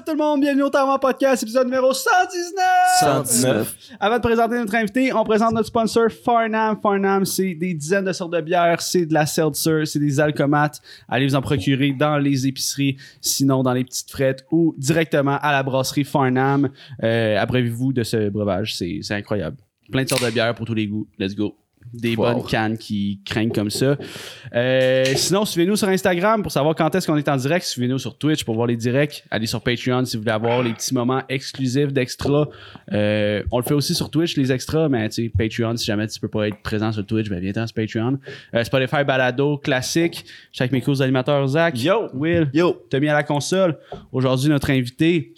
up tout le monde, bienvenue au Tarma Podcast, épisode numéro 119! 119. Avant de présenter notre invité, on présente notre sponsor Farnham. Farnham, c'est des dizaines de sortes de bières, c'est de la seltzer, c'est des alcomates. Allez vous en procurer dans les épiceries, sinon dans les petites frettes ou directement à la brasserie Farnham. Euh, Abreuvez-vous de ce breuvage, c'est incroyable. Plein de sortes de bières pour tous les goûts. Let's go. Des Wow. bonnes cannes qui craignent comme ça. Euh, sinon, suivez-nous sur Instagram pour savoir quand est-ce qu'on est en direct. Suivez-nous sur Twitch pour voir les directs. Allez sur Patreon si vous voulez avoir les petits moments exclusifs d'extra. Euh, on le fait aussi sur Twitch, les extras, mais tu sais, Patreon, si jamais tu peux pas être présent sur Twitch, ben viens sur Patreon. Euh, Spotify Balado, classique. Je suis avec mes co animateurs Zach, Yo. Will, Yo. Tommy à la console. Aujourd'hui, notre invité,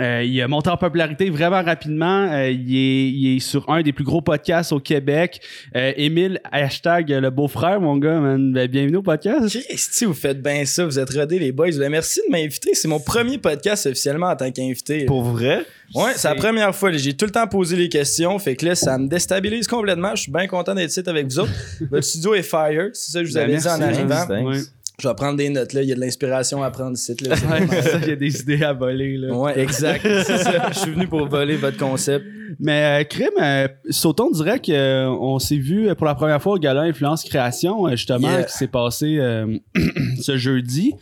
euh, il a monté en popularité vraiment rapidement. Euh, il, est, il est sur un des plus gros podcasts au Québec. Euh, Émile, hashtag le beau-frère, mon gars. man. Ben, bienvenue au podcast. Christy, vous faites bien ça, vous êtes rodés les boys. Ben, merci de m'inviter. C'est mon premier podcast officiellement en tant qu'invité. Pour vrai? Ouais, c'est la première fois. J'ai tout le temps posé les questions. Fait que là, ça me déstabilise complètement. Je suis bien content d'être ici avec vous autres. Votre studio est fire. C'est ça que je vous Ben, avais dit en arrivant. Thanks. Je vais prendre des notes là. Il y a de l'inspiration à prendre ici. Là. Il y a des idées à voler. Là. Ouais, exact. C'est ça. Je suis venu pour voler votre concept. Mais euh, Crime, euh, sautons direct. euh, on s'est vu pour la première fois au Gala Influence Création, euh, justement, Yeah. qui s'est passé euh, ce jeudi.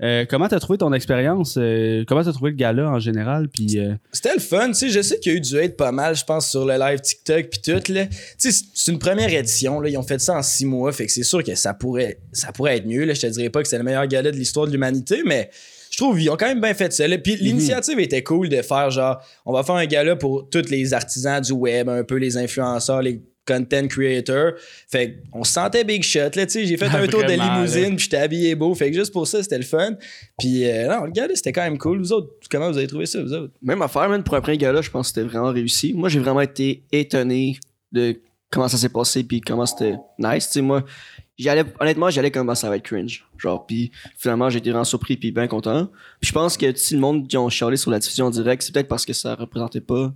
Euh, comment t'as trouvé ton expérience? euh, comment t'as trouvé le gala en général? Puis, euh, C'était le fun, tu sais, je sais qu'il y a eu du hate pas mal, je pense, sur le live TikTok puis tout, là. Tu sais, c'est- c'est une première édition, là, ils ont fait ça en six mois, fait que c'est sûr que ça pourrait, ça pourrait être mieux, là. Je te dirais pas que c'est le meilleur gala de l'histoire de l'humanité, mais je trouve qu'ils ont quand même bien fait ça. Puis l'initiative était cool de faire, genre, on va faire un gala pour tous les artisans du web, un peu les influenceurs, les content creators. Fait on se sentait big shot, là, tu sais. J'ai fait un tour de limousine, puis j'étais habillé beau, fait que juste pour ça, c'était le fun. Puis euh, non, le gala, c'était quand même cool. Vous autres, comment vous avez trouvé ça, vous autres? Même affaire, man, pour un premier gala, je pense que c'était vraiment réussi. Moi, j'ai vraiment été étonné de comment ça s'est passé puis comment c'était nice. Tu sais, moi, j'y allais, honnêtement, j'y allais comme bah, ça va être cringe. Genre, puis finalement, j'ai été vraiment surpris puis bien content. Puis je pense que si le monde qui ont chialé sur la diffusion en direct, c'est peut-être parce que ça représentait pas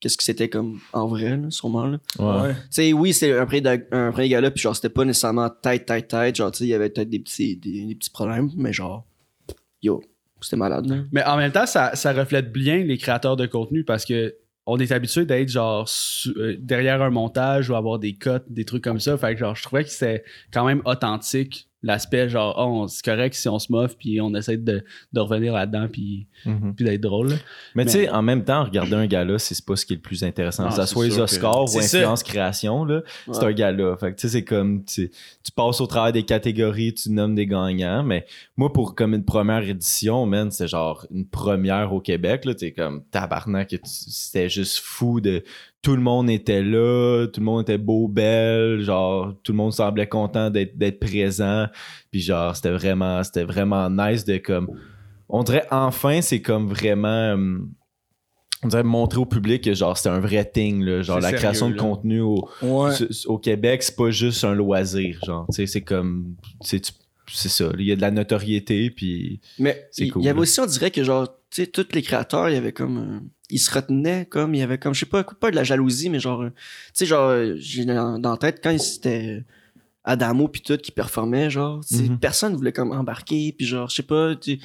qu'est-ce que c'était comme en vrai, là, sûrement. Là. Ouais. Tu sais, oui, c'était un premier, da- un premier gala, puis genre, c'était pas nécessairement tête, tête, tête. Genre, tu sais, il y avait peut-être des petits, des, des petits problèmes, mais genre, yo, c'était malade, là. Mais en même temps, ça, ça reflète bien les créateurs de contenu parce que on est habitué d'être genre euh, derrière un montage ou avoir des cuts, des trucs comme ça. Fait que genre, je trouvais que c'était quand même authentique l'aspect genre, oh, c'est correct si on se moffe puis on essaie de, de revenir là-dedans puis, Mhm. puis d'être drôle. là. Mais, Mais- tu sais, en même temps, regarder un gala, c'est pas ce qui est le plus intéressant. Ah, que ça soit les que- Oscars ou ça. Influence Création, là, c'est un gala. Fait que, tu sais, c'est comme, tu, passes au travers des catégories, tu nommes des gagnants. Mais moi, pour comme une première édition, man, c'est genre une première au Québec, là, tu comme tabarnak, c'était juste fou de. Tout le monde était là, tout le monde était beau, belle, genre, tout le monde semblait content d'être présent. Puis genre, c'était vraiment, c'était vraiment nice de comme. On dirait enfin, c'est comme vraiment. hum, on dirait montrer au public que genre c'était un vrai thing, là, genre C'est la sérieux, création de là. contenu au, Ouais. au Québec, c'est pas juste un loisir, genre, tu sais, c'est comme. C'est tu- c'est ça, il y a de la notoriété, puis. Mais C'est il cool, il y avait aussi, on dirait que genre, tu sais, tous les créateurs, il y avait comme. euh, ils se retenaient comme, il y avait comme, je sais pas, pas de la jalousie, mais genre, euh, tu sais, genre, euh, j'ai dans, dans la tête quand c'était Adamo puis tout qui performait, genre, tu sais, Mhm. personne voulait comme embarquer, puis genre, je sais pas, il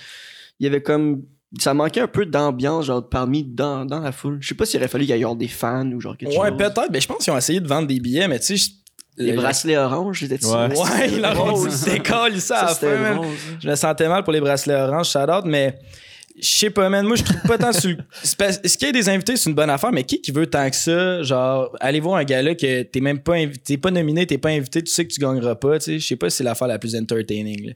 y avait comme. Ça manquait un peu d'ambiance, genre, parmi dans, dans la foule. Je sais pas s'il aurait fallu qu'il y ait genre des fans ou genre quelque Ouais, chose. peut-être. Ben, je pense qu'ils ont essayé de vendre des billets, mais tu sais. Les le- bracelets oranges, j'étais Ouais. Ouais, ont dit Rose. c'était cool, ça, à la Ça, fin. Je me sentais mal pour les bracelets orange, shout out, mais je sais pas, man. Moi, je trouve pas tant sur le. Ce qu'il y a des invités, c'est une bonne affaire, mais qui qui veut tant que ça? Genre, aller voir un gars-là que t'es même pas invité, t'es pas nominé, t'es pas invité, tu sais que tu gagneras pas, tu sais. Je sais pas si c'est l'affaire la plus entertaining, là.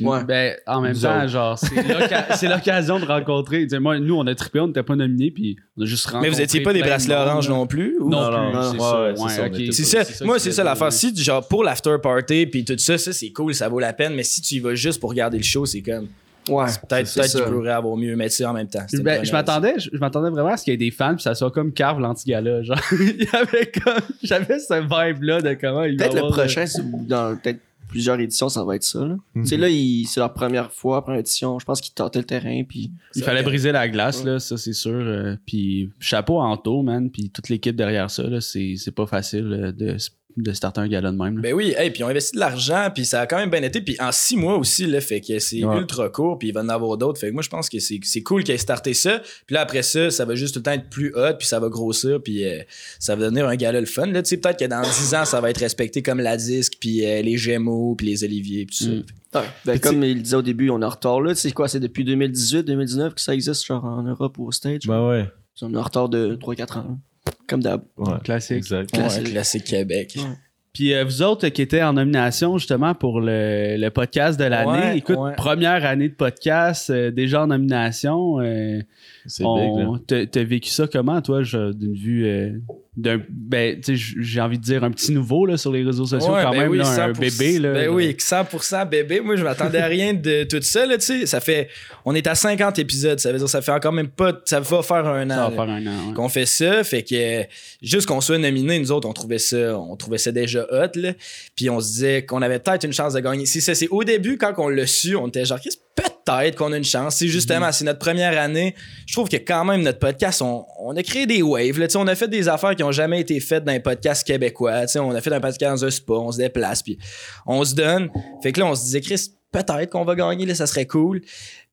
Ouais. Ben, en même Nous temps, autres. genre, c'est l'occasion de rencontrer. Tu sais, moi, nous, on a trippé, on n'était pas nominés, puis on a juste rencontré. Mais vous étiez pas des bracelets orange non plus? ou- Non, Non, plus, non, c'est ouais, ça. Moi, c'est ça l'affaire. Si, genre, pour l'after party puis tout ça, ça, c'est cool, ça vaut la peine. Mais si tu y vas juste pour regarder le show, c'est comme. Ouais. Peut-être peut tu pourrais avoir mieux, mais tu sais, en même temps. Ben, je m'attendais, je, je m'attendais vraiment à ce qu'il y ait des fans, puis ça soit comme Carve l'anti-gala. Genre, il y avait comme. J'avais ce vibe-là de comment il va Peut-être le de- prochain, c'est dans peut-être plusieurs éditions, ça va être ça. Là. Mhm. Tu sais, là, il- c'est leur première fois, première édition. Je pense qu'ils tâtaient le terrain. Puis... Il fallait briser la glace, là, ça c'est sûr. euh, puis chapeau à Anto, man, puis toute l'équipe derrière ça, là, c'est, c'est pas facile euh, de, de starter un gala de même. là. Ben oui, hey, puis on investit de l'argent, puis ça a quand même bien été, puis en six mois aussi, là, fait que c'est Ouais. ultra court, puis il va en avoir d'autres. Fait que moi, je pense que c'est c'est cool qu'il ait starté ça, puis là, après ça, ça va juste tout le temps être plus hot, puis ça va grossir, puis euh, ça va devenir un gala le fun. Là, tu sais, peut-être que dans dix ans, ça va être respecté comme la disque, puis euh, les Gémeaux, puis les Oliviers, puis tout ça. Mm. Ouais. Ben, comme il disait au début, on est en retard là. C'est quoi, c'est depuis 2018, 2019 que ça existe, genre en Europe ou au stage. Ben ouais. On est en retard de 3-4 ans. hein. Comme d'hab. ouais. Classique. Exact. Ouais, Classique. Québec. Ouais. Puis euh, vous autres euh, qui étaient en nomination justement pour le, le podcast de l'année, Ouais, écoute, ouais. première année de podcast, euh, déjà en nomination. C'est on- t'as t'as vécu ça comment, toi, d'une vue euh, d'un. Ben, tu sais, j- j'ai envie de dire un petit nouveau là, sur les réseaux sociaux, Ouais, quand ben même, oui, là, un 100%. bébé. Là, ben là. oui, 100% bébé. Moi, je m'attendais à rien de tout ça, là, tu sais. Ça fait. On est à 50 épisodes, ça veut dire ça fait encore même pas. Ça va faire un an. Ça va là. faire un an. ouais. qu'on fait ça, fait que juste qu'on soit nominé, nous autres, on trouvait ça, on trouvait ça déjà hot, là. Puis on se disait qu'on avait peut-être une chance de gagner. Si ça, c'est au début, quand on l'a su, on était genre, Chris, peut-être qu'on a une chance. C'est justement, Mhm. c'est notre première année. Je trouve que quand même, notre podcast, on, on a créé des waves, là. Tu sais, on a fait des affaires qui ont jamais été faites dans un podcast québécois. Tu sais, on a fait un podcast dans un spa, on se déplace, puis on se donne. Fait que là, on se disait, Chris, peut-être qu'on va gagner, là, ça serait cool.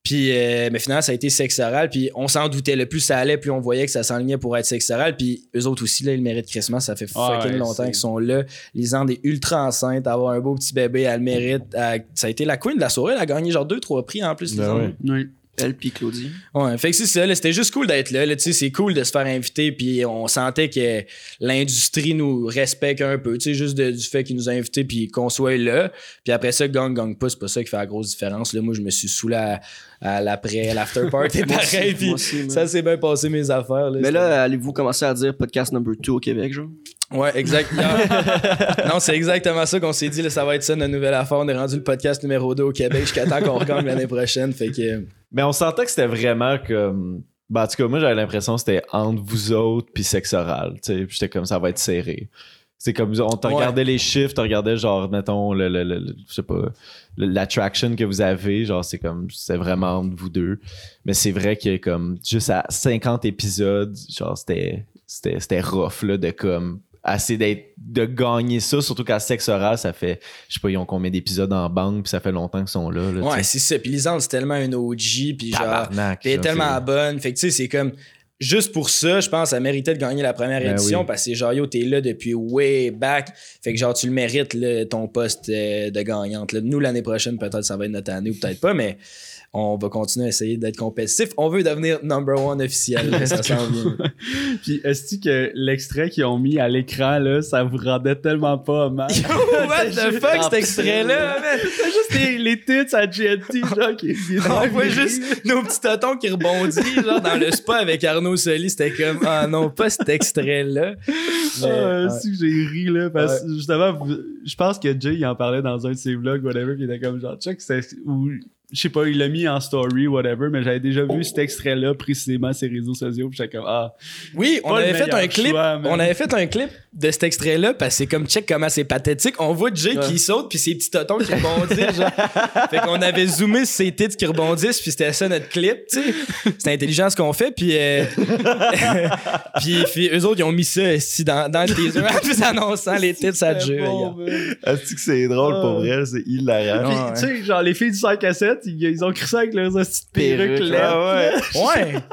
Puis, euh, mais finalement, ça a été sexe oral. Puis, on s'en doutait. Le plus ça allait, plus on voyait que ça s'enlignait pour être sexe oral. Puis, eux autres aussi, là, ils méritent Christmas. Ça fait fucking ouais, longtemps qu'ils sont là. Lisande est ultra enceinte. Avoir un beau petit bébé, elle le mérite. Elle- ça a été la queen de la soirée. Elle a gagné genre deux, trois prix en plus. Ben ouais. Oui. Elle puis Claudie. Ouais, fait que c'est ça, c'était juste cool d'être là, là, tu sais, c'est cool de se faire inviter, puis on sentait que l'industrie nous respecte un peu, tu sais, juste de- du fait qu'ils nous ont invités, puis qu'on soit là, puis après ça, gang, gang pas, c'est pas ça qui fait la grosse différence, là, moi, je me suis saoulé à, à l'après, l'after party, aussi, pareil, aussi, ça s'est bien passé mes affaires, là, Mais là, allez-vous commencer à dire podcast number 2 au Québec, genre? Ouais, exact. non, c'est exactement ça qu'on s'est dit. Là, ça va être ça notre nouvelle affaire. On est rendu le podcast numéro 2 au Québec jusqu'à temps qu'on regagne l'année prochaine. Fait que. Mais on sentait que c'était vraiment comme. Ben, en tout cas, moi, j'avais l'impression que c'était entre vous autres puis sexe oral. tu sais. Puis j'étais comme ça va être serré. C'est comme on te Ouais. regardait les chiffres, tu regardais genre, mettons, le, le, le- le- je sais pas, l'attraction que vous avez, genre, c'est comme, c'est vraiment entre vous deux. Mais c'est vrai que comme, juste à 50 épisodes, genre, c'était, c'était, c'était rough, là, de comme, assez d'être, de gagner ça, surtout qu'à sexe oral, ça fait, je sais pas, ils ont combien d'épisodes en banque, puis ça fait longtemps qu'ils sont là, là Ouais, c'est ça. Puis Lisande, c'est tellement un OG. Puis genre. Là, tellement bonne. Fait que tu sais, c'est comme. Juste pour ça, je pense, elle méritait de gagner la première Ben édition oui. parce que genre, yo, t'es là depuis way back. Fait que genre, tu le mérites, là, ton poste euh, de gagnante. là. Nous, l'année prochaine, peut-être ça va être notre année ou peut-être pas, mais on va continuer à essayer d'être compétitif. On veut devenir number one officiel. ça s'en vient. Puis est-ce que l'extrait qu'ils ont mis à l'écran, là, ça vous rendait tellement pas hommage? What the fuck, cet extrait-là? C'est juste les, les tits à GNT, genre, qui On voit juste nos petits totons qui rebondissent, genre, dans le spa avec Arnaud Soli. C'était comme, ah non, pas cet extrait-là. Mais, Ah, ouais. que j'ai ri, là, parce que justement, je pense que Jay, il en parlait dans un de ses vlogs, whatever, qui était comme genre, check, c'est je sais pas, il l'a mis en story, whatever, mais j'avais déjà vu cet extrait-là précisément sur ses réseaux sociaux, puis j'étais comme, ah, Oui, on avait fait un clip. choix, on avait fait un clip de cet extrait-là parce que c'est comme check comment c'est pathétique. On voit Jay Ouais. qui saute puis ses petits totons qui rebondissent. genre. fait qu'on avait zoomé sur ses tits qui rebondissent puis c'était ça notre clip. tu sais. C'est intelligent ce qu'on fait puis euh, puis, puis eux autres ils ont mis ça ici dans, dans le teaser en plus annonçant les tits à Jay. Est-ce que c'est drôle Ah. pour vrai? C'est hilarant. Puis, Ouais. tu sais, genre, les filles du 5 à 7, ils, ils ont cru ça avec leurs petites perruques ouais. Ouais.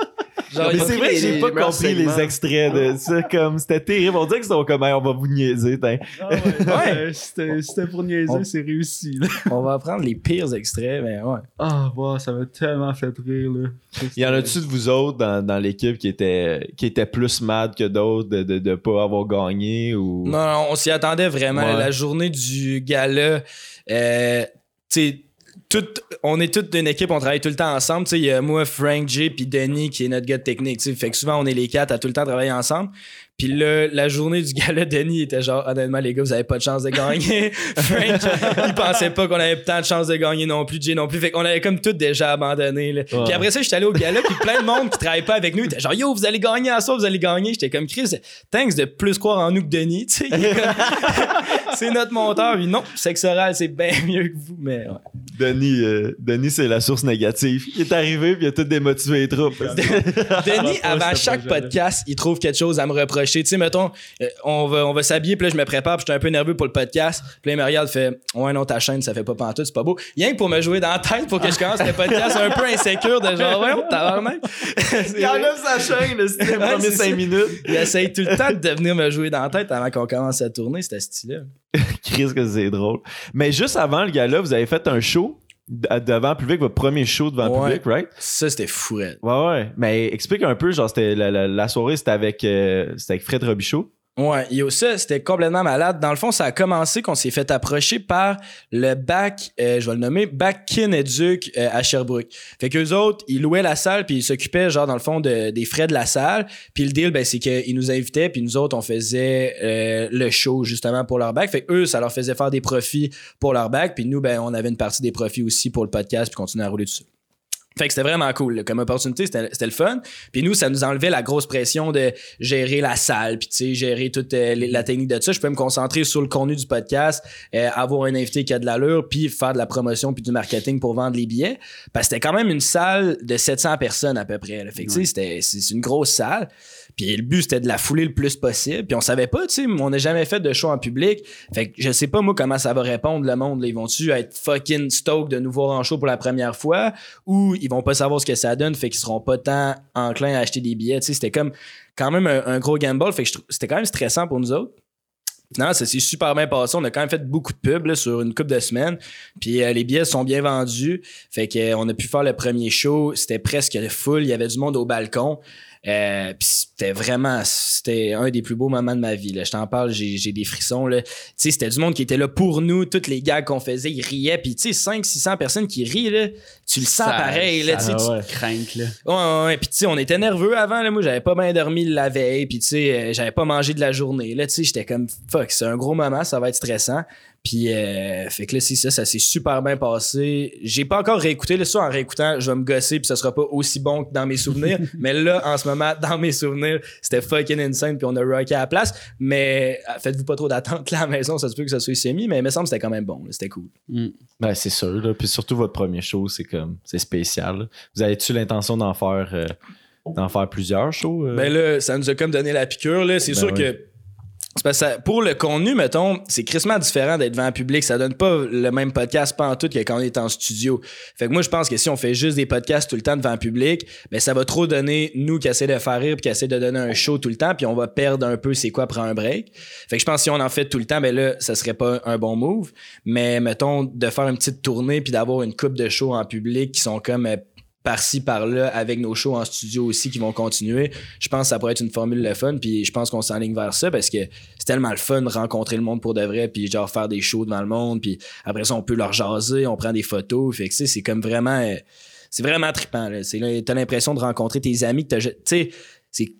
Genre, Mais c'est vrai que j'ai pas compris les extraits de ça. Comme c'était terrible. On dirait qu'ils sont comme Hey, on va vous niaiser. t'in. Ah ouais, Ouais. ouais, C'était c'était pour niaiser, On- c'est réussi. là. On va prendre les pires extraits, mais ouais. Ah, wow, ça m'a tellement fait rire, là. Y en a-tu de vous autres dans, dans l'équipe qui étaient qui étaient plus mad que d'autres de, de, de pas avoir gagné ou? Non, non, on s'y attendait vraiment. Ouais. La journée du gala, euh, tu sais, tout- on est toute une équipe, on travaille tout le temps ensemble. Il y a moi, Frank, Jay, puis Denis qui est notre gars de technique. tu sais. Fait que souvent, on est les quatre à tout le temps travailler ensemble. Puis là, la journée du gala, Denis était genre, honnêtement, les gars, vous avez pas de chance de gagner. Frank, il pensait pas qu'on avait tant de chance de gagner non plus, Jay non plus. Fait qu'on avait comme tout déjà abandonné. là. Puis après ça, j'étais allé au gala, puis plein de monde qui travaille pas avec nous était genre, yo, vous allez gagner à ça, vous allez gagner. J'étais comme, Chris, thanks de plus croire en nous que Denis. c'est notre monteur. Puis non, sexe oral, c'est bien mieux que vous, mais ouais. Denis, euh, Denis c'est la source négative. Il est arrivé puis il a tout démotivé les troupes. Denis, avant ce chaque podcast, il trouve quelque chose à me reprocher. Tu sais, mettons, euh, on va, on va s'habiller, puis là, je me prépare, puis je suis un peu nerveux pour le podcast. Puis là, il me regarde, fait Ouais, non, ta chaîne, ça fait pas pantoute, c'est pas beau. Rien que pour me jouer dans la tête pour que je commence le podcast un peu insécure de genre, ouais, tabarnak. Il enlève sa chaîne, Ouais, premiers c'est 5 ça. minutes. Il essaye tout le temps de venir me jouer dans la tête avant qu'on commence à tourner, c'était stylé. Chris, que c'est drôle. Mais juste avant le gars-là, vous avez fait un show devant le public, votre premier show devant le public, right? Ça, c'était fou. Ouais, ouais. Mais explique un peu, genre, c'était la, la- la soirée, c'était avec, euh, c'était avec Fred Robichaud. Ouais, yo, ça, c'était complètement malade. Dans le fond, ça a commencé qu'on s'est fait approcher par le bac, euh, je vais le nommer, Bac Kin Educ euh, à Sherbrooke. Fait qu'eux autres, ils louaient la salle, puis ils s'occupaient, genre, dans le fond, de- des frais de la salle. Puis le deal, ben, c'est qu'ils nous invitaient, puis nous autres, on faisait euh, le show, justement, pour leur bac. Fait que eux, ça leur faisait faire des profits pour leur bac, puis nous, ben, on avait une partie des profits aussi pour le podcast, puis continuer à rouler dessus. Fait que c'était vraiment cool. là. Comme opportunité, c'était c'était le fun. Puis nous, ça nous enlevait la grosse pression de gérer la salle, puis tu sais, gérer toute euh, la technique de ça. Je peux me concentrer sur le contenu du podcast, euh, avoir un invité qui a de l'allure, puis faire de la promotion puis du marketing pour vendre les billets. Parce que c'était quand même une salle de 700 personnes à peu près. là. Fait que tu sais, c'est une grosse salle. Puis le but, c'était de la fouler le plus possible. Puis on savait pas, tu sais, on n'a jamais fait de show en public. Fait que je sais pas, moi, comment ça va répondre le monde. Ils vont-tu être fucking stoked de nous voir en show pour la première fois? Ou ils vont pas savoir ce que ça donne, fait qu'ils seront pas tant enclins à acheter des billets. Tu sais, c'était comme quand même un, gros gamble. Fait que c'était quand même stressant pour nous autres. Finalement, ça s'est super bien passé. On a quand même fait beaucoup de pubs là, sur une couple de semaines. Puis euh, les billets sont bien vendus. Fait que, euh, a pu faire le premier show. C'était presque full. Il y avait du monde au balcon. Euh, puis c'était vraiment c'était un des plus beaux moments de ma vie là. je t'en parle j'ai j'ai des frissons là tu sais c'était du monde qui était là pour nous toutes les gags qu'on faisait ils riaient puis tu sais 5 600 personnes qui rient là tu le sens Ça- pareil là tu crainte, là. Ouais, ouais, ouais. Puis, tu sais, on était nerveux avant. Là. Moi, j'avais pas bien dormi la veille. Puis, tu sais, euh, j'avais pas mangé de la journée. Là, tu sais, j'étais comme, fuck, c'est un gros moment, ça va être stressant. Puis, euh, fait que là, c'est ça, ça s'est super bien passé. J'ai pas encore réécouté. Là, ça, en réécoutant, je vais me gosser. Puis, ça sera pas aussi bon que dans mes souvenirs. Mais là, en ce moment, dans mes souvenirs, c'était fucking insane. Puis, on a rocké à la place. Mais euh, faites-vous pas trop d'attente là à la maison. Ça se peut que ça soit semi. Mais il me semble que c'était quand même bon. C'était cool. Ben, c'est sûr, là. Puis surtout, votre premier show, c'est comme, c'est spécial. là. Vous avez-tu l'intention d'en faire, euh, d'en faire plusieurs shows? euh? Ben là, ça nous a comme donné la piqûre. Là. C'est Ben sûr oui. que. Parce que ça- pour le contenu, mettons, c'est crissement différent d'être devant un public. Ça donne pas le même podcast pas en tout que quand on est en studio. Fait que moi, je pense que si on fait juste des podcasts tout le temps devant un public, ben ça va trop donner nous qui essaie de faire rire puis qui essaie de donner un show tout le temps, puis on va perdre un peu c'est quoi prendre un break. Fait que je pense que si on en fait tout le temps, ben là, ça serait pas un bon move. Mais mettons, de faire une petite tournée puis d'avoir une coupe de shows en public qui sont comme euh, par-ci, par-là, avec nos shows en studio aussi qui vont continuer. Je pense que ça pourrait être une formule le fun, puis je pense qu'on s'enligne vers ça parce que c'est tellement le fun de rencontrer le monde pour de vrai, puis genre faire des shows devant le monde, puis après ça, on peut leur jaser, on prend des photos. Fait que c'est comme vraiment... euh, c'est vraiment trippant. Là. T'as l'impression de rencontrer tes amis Tu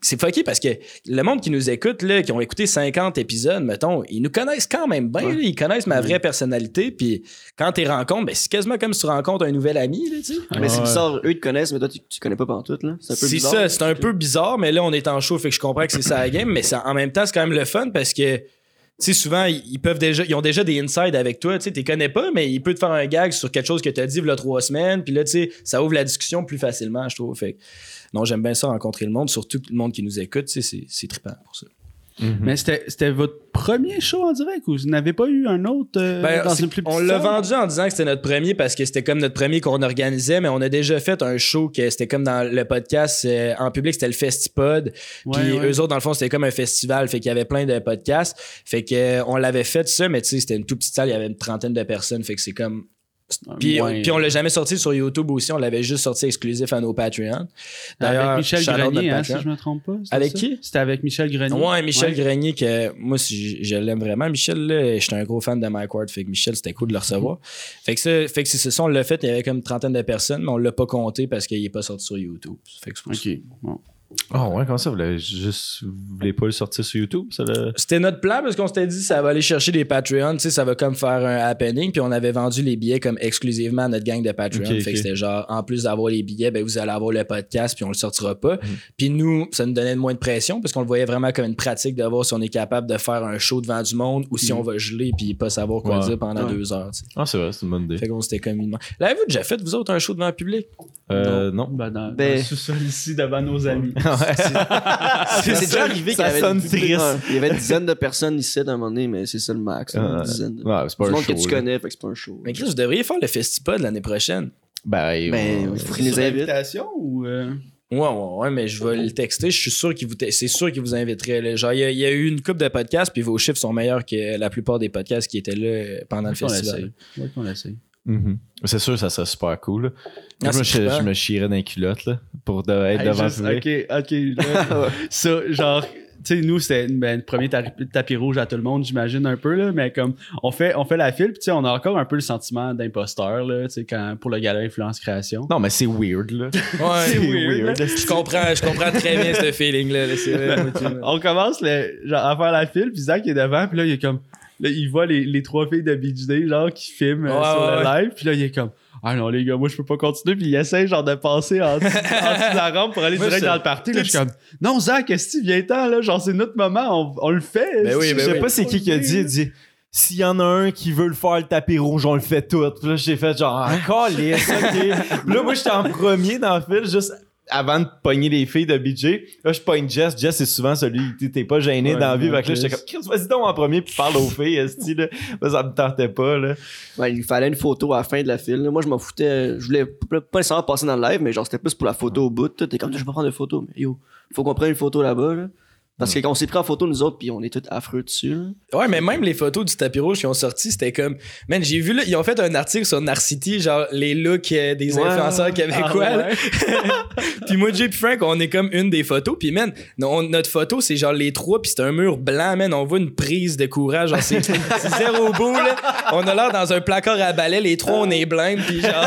c'est, fucké parce que le monde qui nous écoute, là, qui ont écouté 50 épisodes, mettons, ils nous connaissent quand même bien. là. ils connaissent ma vraie personnalité. Puis quand t'es rencontres, ben, c'est quasiment comme si tu rencontres un nouvel ami. Là, tu sais. Mais c'est bizarre, eux ils te connaissent, mais toi tu, tu connais pas pantoute là. C'est un peu C'est bizarre. ça, c'est un peu bizarre, mais là, on est en show, fait que je comprends que c'est ça la game, mais ça- en même temps, c'est quand même le fun parce que, tu sais, souvent, ils peuvent déjà, ils ont déjà des insides avec toi, tu sais, t'es connais pas, mais il peut te faire un gag sur quelque chose que t'as dit il y a trois semaines, puis là, tu sais, ça ouvre la discussion plus facilement, je trouve. Fait que, non, j'aime bien ça, rencontrer le monde, surtout le monde qui nous écoute, c'est- c'est trippant pour ça. Mhm. Mais c'était c'était votre premier show en direct ou vous n'avez pas eu un autre euh, Ben, dans c'est- une plus petite on l'a vendu en disant que c'était notre premier parce que c'était comme notre premier qu'on organisait, mais on a déjà fait un show que c'était comme dans le podcast euh, en public, c'était le Festipod. Ouais, Puis ouais. eux autres, dans le fond, c'était comme un festival, fait qu'il y avait plein de podcasts. Fait que euh, on l'avait fait ça, mais tu sais, c'était une toute petite salle, il y avait une trentaine de personnes, fait que c'est comme. Puis, puis on l'a jamais sorti sur YouTube aussi, on l'avait juste sorti exclusif à nos Patreon. avec Michel Grenier, hein, si je me trompe pas. Avec ça? qui? C'était avec Michel Grenier. Ouais, Michel Ouais. Grenier, que moi, je, je l'aime vraiment. Michel, j'étais un gros fan de Mike Ward. Fait que Michel, c'était cool de le recevoir. Fait que ça, fait que c'est ça, on l'a fait. Il y avait comme une trentaine de personnes, mais on l'a pas compté parce qu'il est pas sorti sur YouTube. Fait que c'est pour ça. Ok. Bon. Ah ouais, comment ça? Vous voulez, juste, vous voulez pas le sortir sur YouTube? Ça, le... C'était notre plan parce qu'on s'était dit ça va aller chercher des Patreons, tu sais, ça va comme faire un happening, puis on avait vendu les billets comme exclusivement à notre gang de Patreon. Fait que c'était genre, en plus d'avoir les billets, ben vous allez avoir le podcast, puis on le sortira Mm. pas. Puis nous, ça nous donnait moins de pression parce qu'on le voyait vraiment comme une pratique de voir si on est capable de faire un show devant du monde ou si on va geler puis pas savoir quoi Mm. Ouais. dire pendant Ouais. deux heures. Ah, c'est vrai, c'est une bonne idée. Fait qu'on s'était comme une... L'avez-vous déjà fait, vous autres, un show devant le public? Euh, non. Ben, dans, Ben- dans le sous-sol ici, devant nos amis. C'est déjà arrivé qu'il y ça avait une- triste. Il y avait une dizaine de personnes ici à un moment donné, mais c'est ça le max. une dizaine. de- Ouais, c'est pas un monde show. que tu connais, fait que c'est pas un show. Mais Chris, vous devriez faire le Festipod l'année prochaine. Ben, Ben, faut qu'ils les Sur invitent. invitation ou. euh, Ouais, ouais, ouais, mais je vais le texter. Je suis sûr qu'il vous, te- c'est sûr qu'il vous inviterait. là. Genre, il y, a- il y a eu une coupe de podcasts, puis vos chiffres sont meilleurs que la plupart des podcasts qui étaient là pendant le festival. Ouais, qu'on l'essaye. Mhm. C'est sûr, ça serait super cool. Ah, Moi, je, me chierais dans les culottes là, pour de- être Hey, devant juste- le. Ok, ok. là, ça, genre, tu sais, nous, c'était ben, premier ta- tapis rouge à tout le monde, j'imagine un peu, là, mais comme, on fait, on fait la file, puis tu sais, on a encore un peu le sentiment d'imposteur, là, tu sais, quand, pour le gala Influence Création. Non, mais c'est weird, là. Ouais, C'est weird, là. Je comprends, je comprends très bien ce feeling-là. là, vrai. On commence le, genre, à faire la file, puis Zach est devant, puis là, il est comme, là, il voit les, les trois filles de Beach Day, genre, qui filment euh, Ouais, sur ouais, le live, puis là, il est comme, ah non, les gars, moi, je peux pas continuer, puis il essaie, genre, de passer en dessous, en dessous de la rampe pour aller Moi, direct dans le party, là, je suis comme, non, Zach, est-ce que viens-ten, là, genre, c'est notre moment, on, on le fait. Ben oui, je ben sais oui. pas c'est qui qui a dit, il dit s'il y en a un qui veut le faire le tapis rouge, on le fait tout. Puis là, j'ai fait genre, ah, calisse, ok. Puis là, moi, j'étais en premier dans le fil, juste avant de pogner les filles de BJ. Là, je pogne Jess. Jess, c'est souvent celui, t'es- t'es pas gêné Ouais, dans la vie. non, Fait que là, j'étais comme, Chris, vas-y donc en premier, puis parle aux filles, esti, là. Moi, ça me tentait pas, là. Ouais, il fallait une photo à la fin de la file. là. Moi, je m'en foutais. Je voulais pas nécessairement passer dans le live, mais genre, c'était plus pour la photo au bout. T'es comme, je vais pas prendre de photo. Mais yo, faut qu'on prenne une photo là-bas. Là. Parce que quand on s'est pris en photo, nous autres, puis on est tous affreux dessus. là. Ouais, mais même les photos du tapis rouge qui ont sorti, c'était comme. Man, j'ai vu là, ils ont fait un article sur Narcity, genre les looks euh, des Ouais. influenceurs québécois. Ah, puis moi, Jay puis Frank, on est comme une des photos. Puis man, notre photo, c'est genre les trois, puis c'est un mur blanc, man. On voit une prise de courage. Genre, c'est zéro beau, là. On a l'air dans un placard à balai, les trois, on est blindes, puis genre.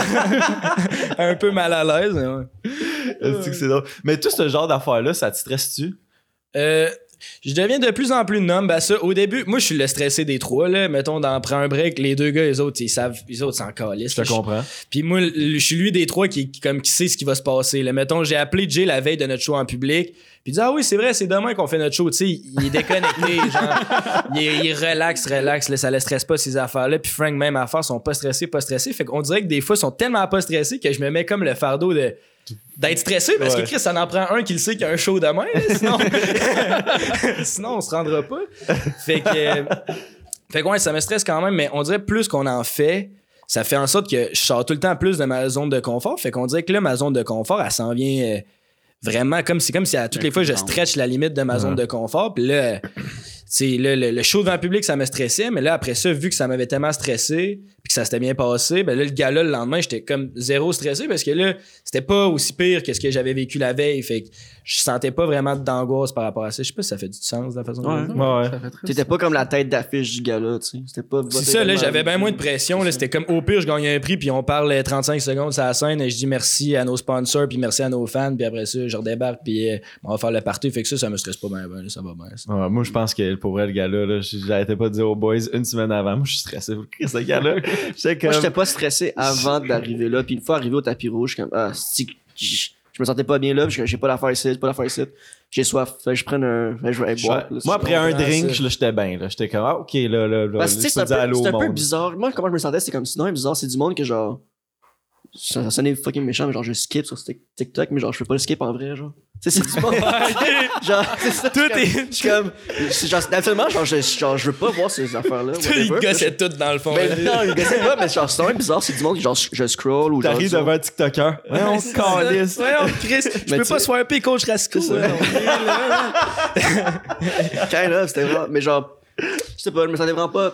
un peu mal à l'aise. mais ouais. C'est drôle? Mais tout ce genre d'affaires-là, ça te stresse-tu? Euh, je deviens de plus en plus numb à ça. Au début, moi, je suis le stressé des trois, là. Mettons, dans Prends un break, les deux gars, les autres, ils savent, les autres s'en calissent. Je te comprends. Puis moi, je suis lui des trois qui, comme, qui sait ce qui va se passer. Là. Mettons, j'ai appelé Jay la veille de notre show en public. Puis il dit Ah oui, c'est vrai, c'est demain qu'on fait notre show. Tu sais, il est déconnecté. genre, il, il relaxe, relaxe. Là, ça le stresse pas, ces affaires-là. Puis Frank, même affaire, sont pas stressés, pas stressés. Fait qu'on dirait que des fois, ils sont tellement pas stressés que je me mets comme le fardeau de d'être stressé parce Ouais. que Chris, ça en prend un qui le sait qu'il y a un show demain. sinon, sinon, on se rendra pas. Fait que. Fait que ouais, ça me stresse quand même, mais on dirait plus qu'on en fait, ça fait en sorte que je sors tout le temps plus de ma zone de confort. Fait qu'on dirait que là, ma zone de confort, elle s'en vient euh, vraiment comme c'est comme si à toutes les fois je stretch la limite de ma zone de confort. Puis là, euh, le, le show devant le public, ça me stressait, mais là, après ça, vu que ça m'avait tellement stressé, puis que ça s'était bien passé, ben là, le gars-là, le lendemain, j'étais comme zéro stressé parce que là, c'était pas aussi pire que ce que j'avais vécu la veille. Fait que je sentais pas vraiment d'angoisse par rapport à ça. Je sais pas si ça fait du sens de la façon dont Ouais. Ouais, ouais. Ça fait très T'étais pas comme la tête d'affiche du gars-là, tu sais. C'était pas. C'est ça, là, j'avais bien moins de pression. Là, c'était comme au pire, je gagnais un prix, puis on parle euh, 35 secondes sur la scène, et je dis merci à nos sponsors, puis merci à nos fans, puis après ça, je redébarque, puis euh, on va faire le party. Fait que ça, ça me stresse pas bien, ben, là, ça va bien. Ouais, moi, je pense que pour vrai, le gars-là, là, j'arrêtais pas de dire aux boys une semaine avant. Moi, je suis stressé pour Chris, ce gars-là. Comme. Moi, j'étais pas stressé avant d'arriver là. Puis une fois arrivé au tapis rouge, comme, ah, c'est- je je me sentais pas bien là. puis J'ai pas d'affaires ici, j'ai pas d'affaires ici. J'ai soif. Fait je prenne un. fait je vais boire. là, Moi, après un drink, j'étais bien. là. J'étais comme, ah, ok, là, là, là. Parce que c'est un, peu, un peu bizarre. Moi, comment je me sentais, c'est comme sinon, bizarre, c'est du monde que genre. Ça, ça sonnait fucking méchant, mais genre, je skip sur Tik- TikTok, mais genre, je fais pas le skip en vrai, genre. Tu sais, c'est du monde. genre, c'est ça. Tout je suis comme- est. Je suis comme. genre, absolument, genre, je, genre, je veux pas voir ces affaires-là. Tout, whatever. il gossait tout dans le fond. Ben là. non, il gossait pas, mais genre, c'est vraiment bizarre, c'est du monde qui, genre, je scroll ou genre. T'arrives devant un TikToker. Ouais, on se calisse. Ouais, on Chris, je Mais peux pas swiper coach Rasco. Là. Kind of, c'était vraiment. Mais genre, je sais pas, je me sentais vraiment pas.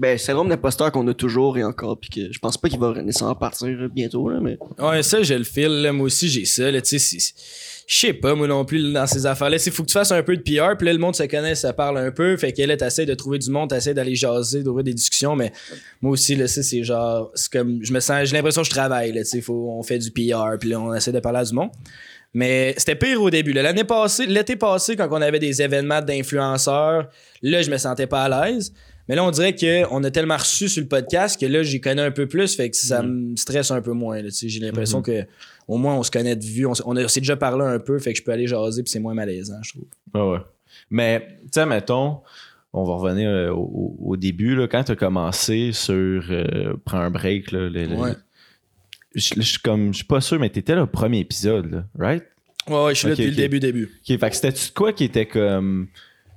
Ben, vraiment d'imposteur qu'on a toujours et encore, puis que je pense pas qu'il va nécessairement partir bientôt, là, mais. Ouais, ça, je le file. là. Moi aussi, j'ai ça. là, Tu sais, je sais pas, moi non plus, dans ces affaires-là. Il faut que tu fasses un peu de PR, puis là, le monde se connaît, ça parle un peu. Fait que là, de trouver du monde, t'essaies d'aller jaser, d'ouvrir des discussions. Mais moi aussi, c'est genre, c'est comme, je me sens, j'ai l'impression que je travaille, tu sais, on fait du PR, puis là, on essaie de parler à du monde. Mais c'était pire au début. L'année passée, l'été passé, quand on avait des événements d'influenceurs, là, je me sentais pas à l'aise. Mais là, on dirait qu'on a tellement reçu sur le podcast que là, j'y connais un peu plus, fait que ça me stresse un peu moins. tu. J'ai l'impression que au moins on se connaît de vue, on, s'est déjà parlé un peu, fait que je peux aller jaser puis c'est moins malaisant, je trouve. Ouais, ouais. Mais, tu sais, mettons, on va revenir euh, au, début, là, quand tu as commencé sur euh, Prends un break, là, le- le- Ouais. je je suis comme, je suis pas sûr, mais t'étais là au premier épisode, là, right? Ouais, ouais, je suis là depuis le début, début. Ok, fait que c'était-tu de quoi qui était comme.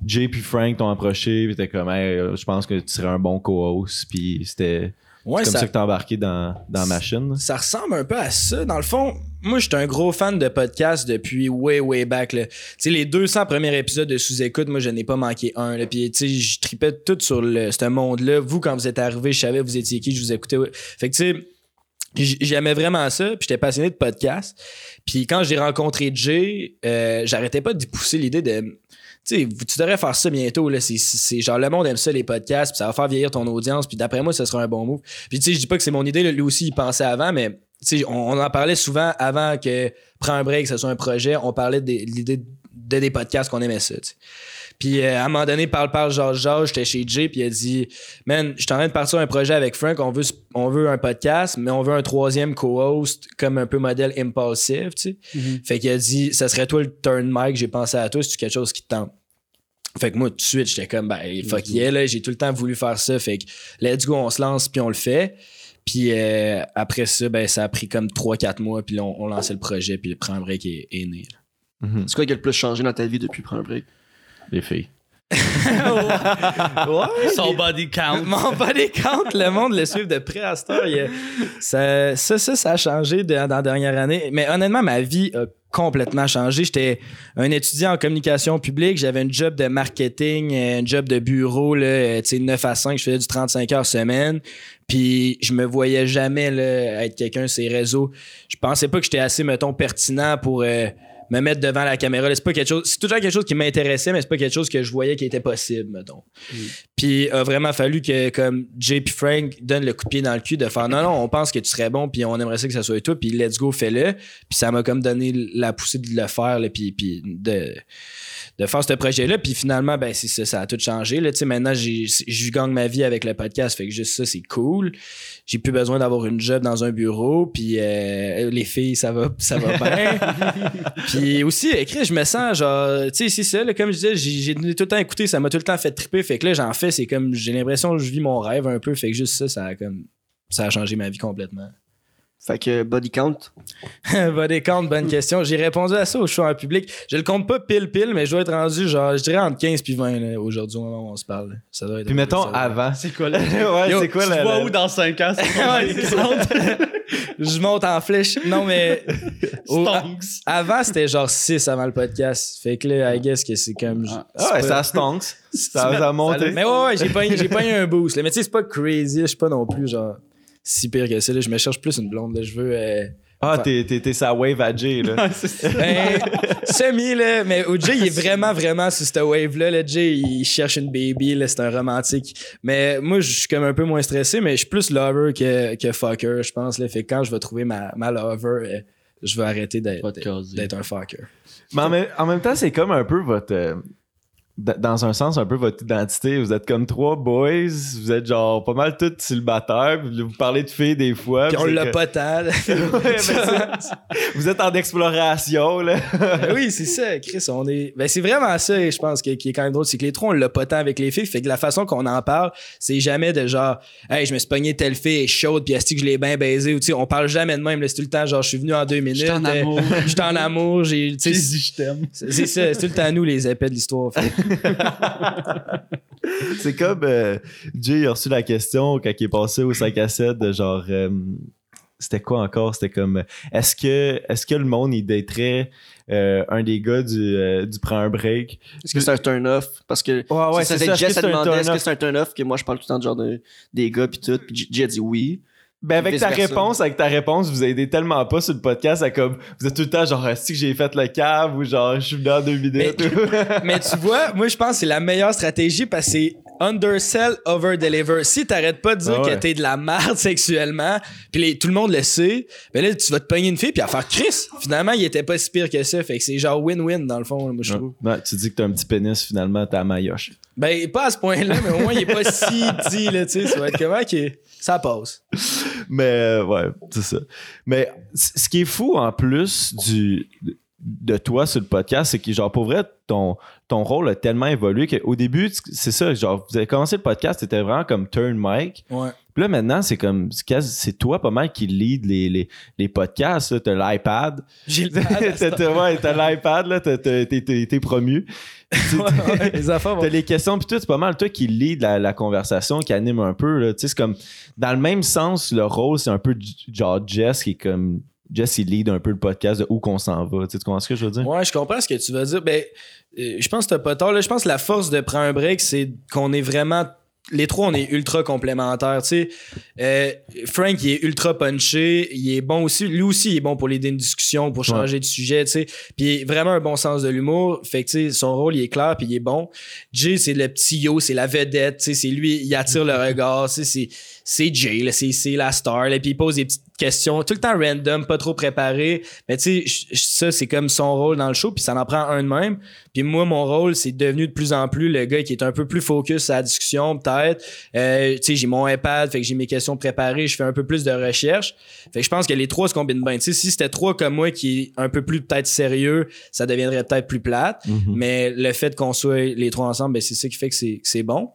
Jay puis Frank t'ont approché, puis t'es comme, hey, euh, je pense que tu serais un bon co-host, puis c'était Ouais, c'est comme ça, ça, que t'es embarqué dans, dans la machine. ça ressemble un peu à ça. Dans le fond, moi, j'étais un gros fan de podcast depuis way, way back. Tu sais, les 200 premiers épisodes de sous-écoute, moi, je n'ai pas manqué un. Là. Puis, tu sais, je tripais tout sur le, ce monde-là. Vous, quand vous êtes arrivé, je savais vous étiez qui, je vous écoutais. Fait que, tu sais, j'aimais vraiment ça, puis j'étais passionné de podcast. Puis quand j'ai rencontré Jay, euh, j'arrêtais pas d'y pousser l'idée de... Tu devrais faire ça bientôt. Là. C'est, genre le monde aime ça, les podcasts, puis ça va faire vieillir ton audience, puis d'après moi, ça sera un bon move. Puis tu sais, je dis pas que c'est mon idée, lui aussi, il pensait avant, mais on, on en parlait souvent avant que prendre un break, que ce soit un projet, on parlait de, l'idée de des podcasts qu'on aimait ça. Puis euh, à un moment donné, parle, parle, genre, genre, j'étais chez Jay, puis il a dit Man, je suis en train de partir un projet avec Frank, on veut, on veut un podcast, mais on veut un troisième co-host comme un peu modèle impulsif, tu sais. Fait qu'il a dit Ça serait toi le turn mic, j'ai pensé à toi, c'est quelque chose qui te tente? Fait que moi, tout de suite, j'étais comme, ben, fuck yeah, là, j'ai tout le temps voulu faire ça. Fait que, let's go, on se lance, puis on le fait. Puis euh, après ça, ben, ça a pris comme 3-4 mois, puis là, on, on lançait le projet, puis le Prends un break est, est né. là. Mhm. C'est quoi qui a le plus changé dans ta vie depuis Prends break? Les filles. ouais, Son body count. Mon body count, le monde le suit de près à cette heure. Il Ça, ça, ça, ça a changé de- dans la dernière année. Mais honnêtement, ma vie a complètement changé. J'étais un étudiant en communication publique. J'avais un job de marketing, un job de bureau, là, euh, tu sais, 9 à 5. Je faisais du 35 heures semaine. Puis je me voyais jamais là, être quelqu'un sur les réseaux. Je pensais pas que j'étais assez, mettons, pertinent pour euh, me mettre devant la caméra. C'est pas quelque chose. C'est toujours quelque chose qui m'intéressait, mais c'est pas quelque chose que je voyais qui était possible, mettons. Puis a vraiment fallu que comme puis Frank donnent le coup de pied dans le cul de faire non non, on pense que tu serais bon puis on aimerait ça que ça soit toi puis let's go fais-le. Puis ça m'a comme donné la poussée de le faire là, puis puis de de faire ce projet-là. Puis finalement, ben, c'est ça, ça a tout changé. Là. Tu sais, Maintenant, je gagne ma vie avec le podcast. Fait que juste ça, c'est cool. J'ai plus besoin d'avoir une job dans un bureau. Puis euh, les filles, ça va, ça va bien. puis aussi, écrit, je me sens genre, tu sais, c'est ça. là, comme je disais, j'ai j'ai tout le temps écouté. Ça m'a tout le temps fait triper. Fait que là, j'en fais. C'est comme, j'ai l'impression que je vis mon rêve un peu. Fait que juste ça, ça a comme, ça a changé ma vie complètement. Fait que body count? Body count, bonne question. J'ai répondu à ça au show en public. Je le compte pas pile pile, mais je dois être rendu genre, je dirais entre 15 puis 20 là, aujourd'hui au moment où on se parle. là. Ça doit être Puis mettons avant. C'est quoi là? ouais, Yo, c'est quoi tu la- te vois où dans 5 ans? C'est quoi Ouais, c'est ça. je monte en flèche. Non, mais au- Stonks. avant, c'était genre 6 avant le podcast. Fait que là, I guess que c'est comme. Ah. Ah ouais, ça stonks. Ça, ça a monté. Mais ouais, ouais, j'ai pas, j'ai pas eu un boost. là. Mais tu sais, c'est pas crazy. là. Je suis pas non plus genre si pire que ça. là. Je me cherche plus une blonde. là. Je veux. euh, Ah, t'es, t'es, t'es sa wave à Jay, là. Ben, semi, là. Mais au Jay, il est vraiment, vraiment sur cette wave-là. Là. Jay, il cherche une baby, là. C'est un romantique. Mais moi, je suis comme un peu moins stressé, mais je suis plus lover que, que fucker, je pense. Là. Fait que quand je vais trouver ma, ma lover, euh, je vais arrêter d'être, un fucker. Mais en même, en même temps, c'est comme un peu votre. Dans un sens, un peu votre identité. Vous êtes comme trois boys. Vous êtes genre pas mal tous célibataires. Vous vous parlez de filles des fois. Puis on l'a que- pas tant. Ouais, vous êtes en exploration, là. Ben oui, c'est ça, Chris. On est... ben, c'est vraiment ça, je pense, qui qui est quand même drôle. C'est que les trois, on l'a pas tant avec les filles. Fait que la façon qu'on en parle, c'est jamais de genre, hey, je me suis pogné telle fille, elle est chaude, puis est que je l'ai bien baisé. Ou, tu sais, on parle jamais de même. là. C'est tout le temps, genre, je suis venu en deux minutes. J'étais en euh, amour. J'étais en amour. J'ai, dit je t'aime. c'est ça, c'est tout le temps nous, les épais de l'histoire. Fait C'est comme euh, Jay a reçu la question quand il est passé au 5 à 7 de genre. euh, c'était quoi encore? C'était comme est-ce que est-ce que le monde il daterait euh, un des gars du, euh, du prend un break? Est-ce que c'est un turn-off? Parce que Ouais, ouais, ça, c'est ça, ça. Jess Est-ce que c'est un demandé est-ce que turn-off? c'est un turn-off? Que moi je parle tout le temps de genre de, des gars pis tout. Pis J- Jay a dit oui. Ben avec ta réponse, avec ta réponse, vous aidez tellement pas sur le podcast à comme vous êtes tout le temps genre est-ce que j'ai fait le cave ou genre je suis venu en deux minutes. Mais tu vois, moi, je pense que c'est la meilleure stratégie parce que c'est undersell, over-deliver. Si t'arrêtes pas de dire Ah ouais. que t'es de la merde sexuellement, puis tout le monde le sait, ben là, tu vas te pogner une fille, puis à faire Chris. Finalement, il était pas si pire que ça. Fait que c'est genre win-win, dans le fond, moi, je trouve. Ouais, tu dis que t'as un petit pénis, finalement, t'as maillotche. Ben, pas à ce point-là, mais au moins, il est pas si petit, là, tu sais. Ça va être comment que ça passe. Mais euh, ouais, c'est ça. Mais ce qui est fou en plus du de toi sur le podcast, c'est que genre pour vrai, ton, ton rôle a tellement évolué qu'au début, c'est ça, genre vous avez commencé le podcast, c'était vraiment comme turn mic. Ouais. Puis là maintenant, c'est comme c'est toi pas mal qui lead les, les, les podcasts, t'as l'iPad. J'ai t'as, l'iPad, là, t'es, promu. Ouais, ouais, les affaires T'as les questions, puis tout, c'est pas mal toi qui lead la, la conversation, qui anime un peu. Là. Tu sais, C'est comme, dans le même sens, le rôle, c'est un peu genre Jess qui est comme. Jess, il lead un peu le podcast de où qu'on s'en va. Tu sais, tu comprends ce que je veux dire? Ouais, je comprends ce que tu veux dire. Ben, euh, je pense que t'as pas tort. Là. Je pense que la force de prendre un break, c'est qu'on est vraiment. Les trois, on est ultra complémentaires. Tu sais, Euh, Frank, il est ultra punché. Il est bon aussi. Lui aussi, il est bon pour l'aider une discussion, pour changer de sujet. Tu sais, puis il a vraiment un bon sens de l'humour. Fait que tu sais, son rôle, il est clair, puis il est bon. Jay, c'est le petit yo, c'est la vedette. Tu sais, c'est lui, il attire le regard. Tu sais, c'est Jay, là, c'est c'est la star. Là, puis il pose des petites questions, tout le temps random, pas trop préparé. Mais tu sais, ça, c'est comme son rôle dans le show, puis ça en prend un de même. Puis moi, mon rôle, c'est devenu de plus en plus le gars qui est un peu plus focus à la discussion, peut-être. Euh, tu sais, j'ai mon iPad, fait que j'ai mes questions préparées, je fais un peu plus de recherche. Fait que je pense que les trois se combinent bien. Tu sais, si c'était trois comme moi qui est un peu plus peut-être sérieux, ça deviendrait peut-être plus plate. Mhm. Mais le fait qu'on soit les trois ensemble, ben, c'est ça qui fait que c'est que c'est bon.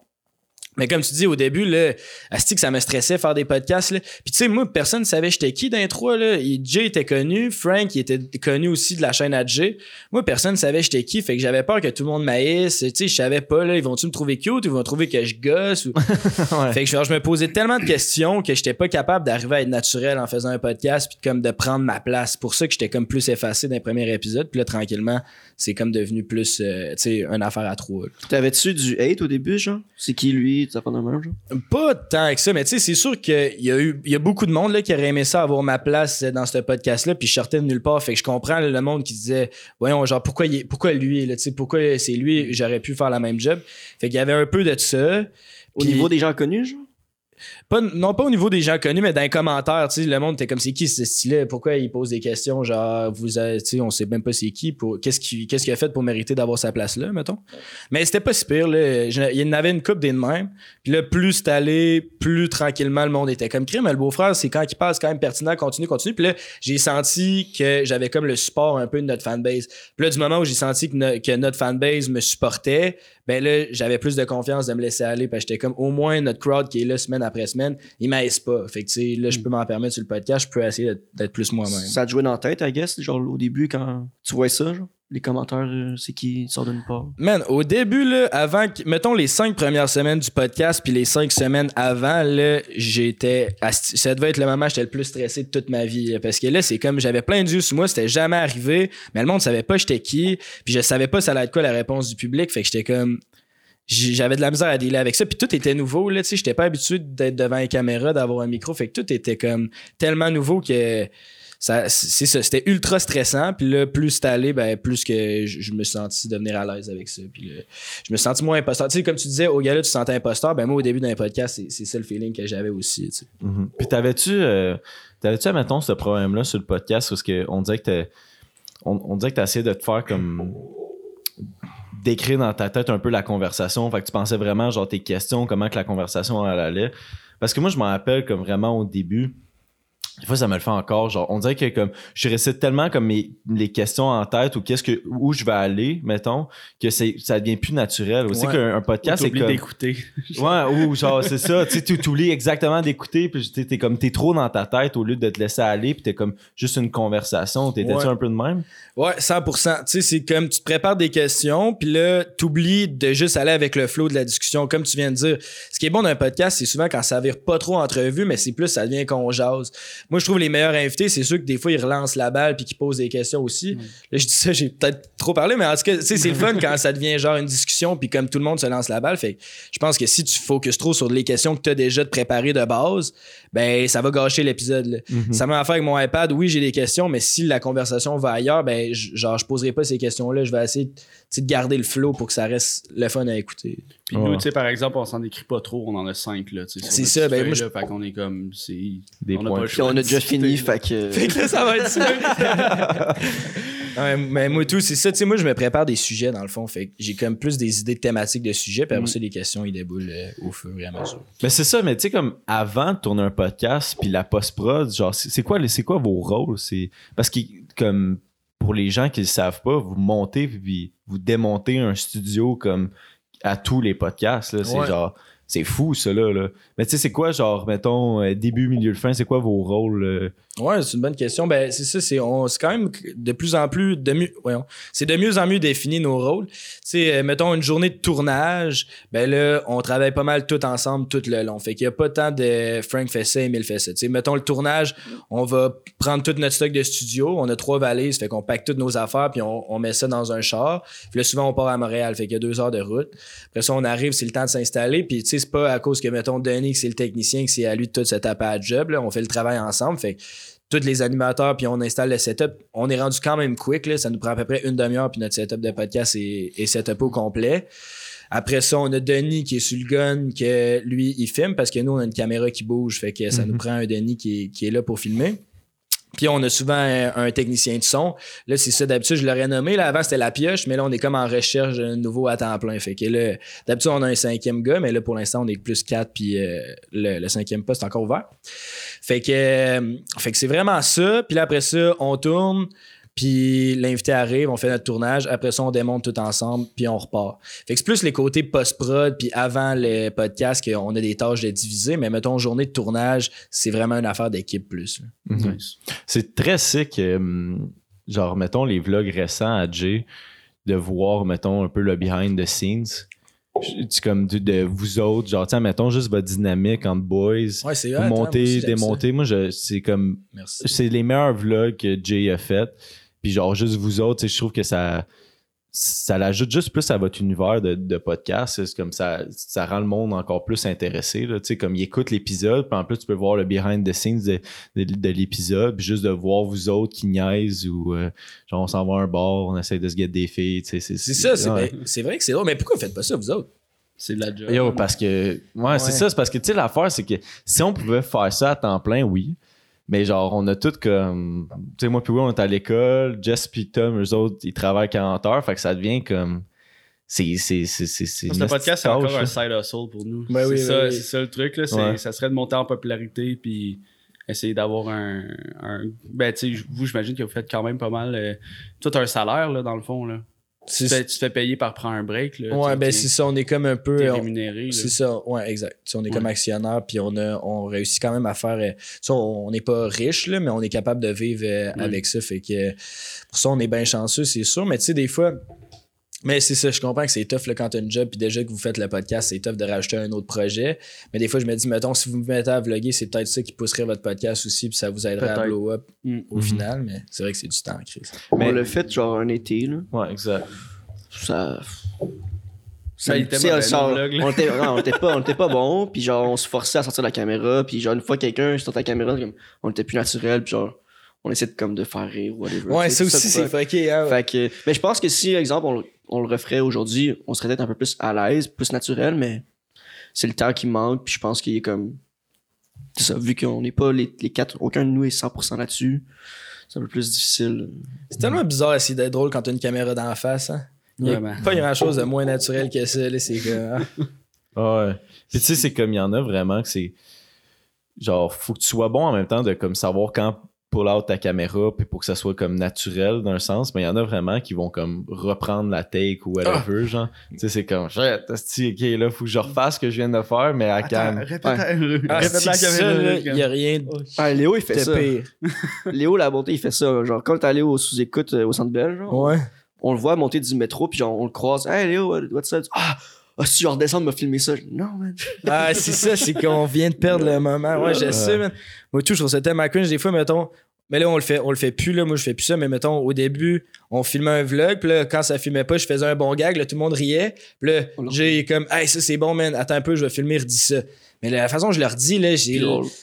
Mais comme tu dis au début, là, asti que ça me stressait faire des podcasts. Là. Puis tu sais, moi, personne ne savait j'étais qui dans les trois. Là. Jay était connu, Frank il était connu aussi de la chaîne à Jay. Moi, personne ne savait j'étais qui. Fait que j'avais peur que tout le monde m'haïsse. Tu sais, je savais pas, là, ils vont-tu me trouver cute ou ils vont trouver que je gosse? Ou... Ouais. Fait que genre, je me posais tellement de questions que j'étais pas capable d'arriver à être naturel en faisant un podcast puis comme de prendre ma place. Pour ça que j'étais comme plus effacé dans les premiers épisodes. Puis là, tranquillement, c'est comme devenu plus, euh, tu sais, une affaire à trois. T'avais-tu du hate au début, genre? C'est qui lui? Ça de même, genre? Pas tant que ça, mais tu sais, c'est sûr qu'il y a eu, il y a beaucoup de monde là, qui aurait aimé ça avoir ma place dans ce podcast-là, puis je sortais de nulle part. Fait que je comprends là, le monde qui disait, voyons, genre, pourquoi, il est- pourquoi lui, là, tu sais, pourquoi c'est lui, j'aurais pu faire la même job. Fait qu'il y avait un peu de ça. Au niveau des gens connus, genre? Non pas au niveau des gens connus, mais dans les commentaires, le monde était comme c'est qui ce style Pourquoi il pose des questions genre vous avez- on sait même pas c'est qui qu'est-ce qu'il a fait pour mériter d'avoir sa place là, mettons? Mais c'était pas si pire il y en avait une coupe des de même. Puis là plus c'est allé, plus tranquillement le monde était comme crime, mais le beau-frère, c'est quand il passe quand même pertinent, continue, continue. Puis là, j'ai senti que j'avais comme le support un peu de notre fanbase. Puis là du moment où j'ai senti que, que notre fanbase me supportait, ben là, j'avais plus de confiance de me laisser aller parce que j'étais comme au moins notre crowd qui est là semaine après semaine, il m'aise pas. Fait que tu sais, là, je peux m'en permettre sur le podcast, je peux essayer d'être- plus moi-même. Ça te jouait dans la tête, I guess, genre au début quand tu vois ça, genre? Les commentaires, euh, c'est qui sort d'une part? Man, au début, là, avant, que- mettons les cinq premières semaines du podcast, puis les cinq semaines avant, là, j'étais, asti- ça devait être le moment où j'étais le plus stressé de toute ma vie, là, parce que là, c'est comme, j'avais plein de yeux sur moi, c'était jamais arrivé, mais le monde savait pas j'étais qui, puis je savais pas ça allait être quoi la réponse du public, fait que j'étais comme, j'avais de la misère à dealer avec ça, puis tout était nouveau, là, tu sais, j'étais pas habitué d'être devant une caméra, d'avoir un micro, fait que tout était comme tellement nouveau que ça, c'est ça, c'était ultra stressant. Puis là, plus c'était allé, ben, plus que je, me suis devenir à l'aise avec ça. Puis je me suis senti moins imposteur. Tu sais, comme tu disais, au gars-là, tu te sentais imposteur. Ben, moi, au début d'un podcast, c'est, c'est ça le feeling que j'avais aussi. Tu. Mhm. Puis t'avais-tu, euh, t'avais-tu, admettons, ce problème-là sur le podcast parce qu'on dirait que on, on que t'as essayé de te faire comme d'écrire dans ta tête un peu la conversation. Fait que tu pensais vraiment, genre, tes questions, comment que la conversation elle allait. Parce que moi, je m'en rappelle comme vraiment au début. Des fois, ça me le fait encore. Genre, on dirait que comme je récite tellement comme mes, les questions en tête ou qu'est-ce que où je vais aller, mettons, que c'est ça devient plus naturel. Aussi Ouais. qu'un un podcast, c'est comme d'écouter. Ouais, ou genre, c'est ça. Tu sais, tu t'oublies exactement d'écouter, puis t'es, t'es comme, t'es trop dans ta tête au lieu de te laisser aller, puis t'es comme juste une conversation. T'étais-tu Ouais. un peu de même? Ouais, 100%. Tu sais, c'est comme tu te prépares des questions, puis là, t'oublies de juste aller avec le flow de la discussion, comme tu viens de dire. Ce qui est bon d'un podcast, c'est souvent quand ça vire pas trop entrevue, mais c'est plus, ça devient qu'on jase. Moi, je trouve les meilleurs invités, c'est ceux que des fois, ils relancent la balle puis qu'ils posent des questions aussi. Là, je dis ça, j'ai peut-être trop parlé, mais en tout cas, tu sais, c'est le fun quand ça devient genre une discussion puis comme tout le monde se lance la balle. Fait que je pense que si tu focuses trop sur les questions que tu as déjà de préparer de base, ben, ça va gâcher l'épisode. Mhm. Ça m'a affaire avec mon iPad. Oui, j'ai des questions, mais si la conversation va ailleurs, ben, genre, je poserai pas ces questions-là. Je vais essayer de garder le flow pour que ça reste le fun à écouter. Puis nous, tu sais, par exemple, on s'en écrit pas trop, on en a cinq, là, C'est ça, ben, moi, je- qu'on est comme, c'est... Des on pas le Puis choix on a de déjà fini, fait que. Fait que là, ça va être ça. Ouais, mais moi, tout, c'est ça. Tu sais, moi, je me prépare des sujets, dans le fond. Fait que j'ai comme plus des idées thématiques de sujets. Puis après ça, les questions, ils déboulent euh, au fur et à mesure. Mais c'est ça, mais tu sais, comme avant de tourner un podcast, puis la post-prod, genre, c'est quoi, c'est quoi vos rôles? C'est Parce que, comme, pour les gens qui ne savent pas, vous montez, puis vous démontez un studio comme à tous les podcasts, là. C'est Ouais. genre, c'est fou, ça, là. là. Mais tu sais, c'est quoi, genre, mettons, euh, début, milieu, fin, c'est quoi vos rôles? Ouais, c'est une bonne question. Ben, c'est ça, c'est, on, c'est quand même de plus en plus, de mieux, voyons, c'est de mieux en mieux défini nos rôles. Sais, euh, mettons une journée de tournage, ben là, on travaille pas mal tout ensemble tout le long. Fait qu'il y a pas tant de Frank ça, Emile ça. Tu mettons le tournage, on va prendre tout notre stock de studio. On a trois valises, fait qu'on pack toutes nos affaires, puis on, on met ça dans un char. Puis là, souvent, on part à Montréal, fait qu'il y a deux heures de route. Après ça, on arrive, c'est le temps de s'installer. Puis, tu sais, c'est pas à cause que, mettons, Denis, que c'est le technicien, que c'est à lui de tout se taper à job. Là. On fait le travail ensemble. Fait tous les animateurs, puis on installe le setup. On est rendu quand même quick. Là. Ça nous prend à peu près une demi-heure, puis notre setup de podcast est, est setup au complet. Après ça, on a Denis qui est sur le gun, que lui, il filme parce que nous, on a une caméra qui bouge. Fait que ça Mhm. nous prend un Denis qui est, qui est là pour filmer. Puis on a souvent un, technicien de son. Là, c'est ça, d'habitude, je l'aurais nommé. Là, avant, c'était la pioche, mais là, on est comme en recherche d'un nouveau à temps plein. Fait que là, d'habitude, on a un cinquième gars, mais là, pour l'instant, on est plus quatre, puis euh, le, le cinquième poste est encore ouvert. Fait que, euh, fait que c'est vraiment ça. Puis là, après ça, on tourne. Puis l'invité arrive, on fait notre tournage. Après ça, on démonte tout ensemble, puis on repart. Fait que c'est plus les côtés post-prod, puis avant le podcast, qu'on a des tâches de diviser. Mais mettons, journée de tournage, c'est vraiment une affaire d'équipe plus. Mhm. Nice. C'est très sick, euh, genre, mettons, les vlogs récents à Jay, de voir, mettons, un peu le behind the scenes. Comme de, de vous autres, genre, tiens, mettons juste votre dynamique entre boys. Ouais, c'est hein, moi montez, aussi, j'aime démontez. Moi, je, c'est comme, c'est les meilleurs vlogs que Jay a fait. Puis genre, juste vous autres, tu sais, je trouve que ça, ça l'ajoute juste plus à votre univers de, de podcast. C'est comme ça, ça rend le monde encore plus intéressé. Là, tu sais, comme il écoute l'épisode, puis en plus, tu peux voir le behind the scenes de, de, de l'épisode, puis juste de voir vous autres qui niaisent ou euh, genre, on s'en va à un bar, on essaie de se guetter des filles. tu sais, C'est C'est ça, c'est ben, c'est vrai que c'est drôle. Mais pourquoi vous faites pas ça, vous autres? C'est de la job. Yo, parce que. Ouais, c'est ça. C'est parce que, tu sais, l'affaire, c'est que si on pouvait faire ça à temps plein, oui. Mais genre, on a tout comme. Tu sais, moi, puis oui, on est à l'école. Jess puis Tom, eux autres, ils travaillent 40 heures. Fait que ça devient comme. C'est. C'est. C'est. C'est. c'est Parce une que le podcast, c'est encore un side hustle pour nous. Ben c'est oui, ça, oui, oui. c'est ça le truc. Là, c'est- Ouais. Ça serait de monter en popularité puis essayer d'avoir un, un- Ben, tu sais, vous, j'imagine que vous faites quand même pas mal. euh, tout un salaire, là, dans le fond. Là. Tu, te fais, tu te fais payer par prendre un break. Là, Ouais, ben c'est ça, on est comme un peu. Rémunéré. C'est ça, ouais, exact. On est Ouais. comme actionnaire, puis on a, on réussit quand même à faire. euh, on n'est pas riche, là, mais on est capable de vivre euh, Ouais. avec ça. Fait que pour ça, on est bien chanceux, c'est sûr. Mais tu sais, des fois. Mais c'est ça, je comprends que c'est tough là, quand t'as une job, puis déjà que vous faites le podcast, c'est tough de rajouter un autre projet. Mais des fois, je me dis, mettons, si vous me mettez à vlogger, c'est peut-être ça qui pousserait votre podcast aussi, puis ça vous aiderait à blow up Mm. au Mhm. final. Mais c'est vrai que c'est du temps, Chris. Mais- On l'a fait genre un été, là. Ouais, exact. Ça. Ben, il était mauvais, ça- on était, non, on était pas, on était pas bon, puis genre on se forçait à sortir la caméra, puis genre une fois quelqu'un sortait la caméra, comme, on était plus naturel, puis genre on essaie de comme de faire rire ou whatever. Ouais, ça aussi, c'est fucké. Hein, ouais. Fait que, mais je pense que si, exemple, on, le- on le referait aujourd'hui, on serait peut-être un peu plus à l'aise, plus naturel, mais c'est le temps qui manque, puis je pense qu'il est comme. C'est ça, vu qu'on n'est pas les, les quatre, aucun de nous est 100% là-dessus, c'est un peu plus difficile. C'est tellement bizarre d'essayer d'être drôle quand t'as une caméra d'en face. Hein? Il y a Vraiment. pas grand chose de moins naturel que ça. Là, c'est que, ah. Ah Ouais. Puis tu sais, c'est comme il y en a vraiment que c'est. Genre, faut que tu sois bon en même temps de comme savoir quand pull out ta caméra puis pour que ça soit comme naturel d'un sens. Mais il y en a vraiment qui vont comme reprendre la take ou whatever, genre. Tu sais, c'est comme, shit, ok, là, faut que je refasse ce que je viens de faire, mais à calme. répète, Ouais. répète Ah, la ça, caméra. il y a rien de Ah, Léo, il fait ça. pire. Léo, la bonté, il fait ça. Genre, quand t'es allé au sous-écoute euh, au centre belge, genre, Ouais. on le voit monter du métro, puis genre, on le croise. Hey Léo, what's up? Ah, Ah, si je redescends, me filmer ça. Non, man. Ah, c'est ça, c'est qu'on vient de perdre le moment. Ouais, je sais, man. Moi, tout, je trouve ça tellement cringe. Des fois, mettons, mais là, on le fait, on le fait plus, là. Moi, je fais plus ça, mais mettons, au début, on filmait un vlog, puis là, quand ça filmait pas, je faisais un bon gag, là, tout le monde riait. Puis là, le j'ai comme, hey, ça, c'est bon, man. Attends un peu, je vais filmer, redis ça. Mais la façon dont je leur dis, là, j'ai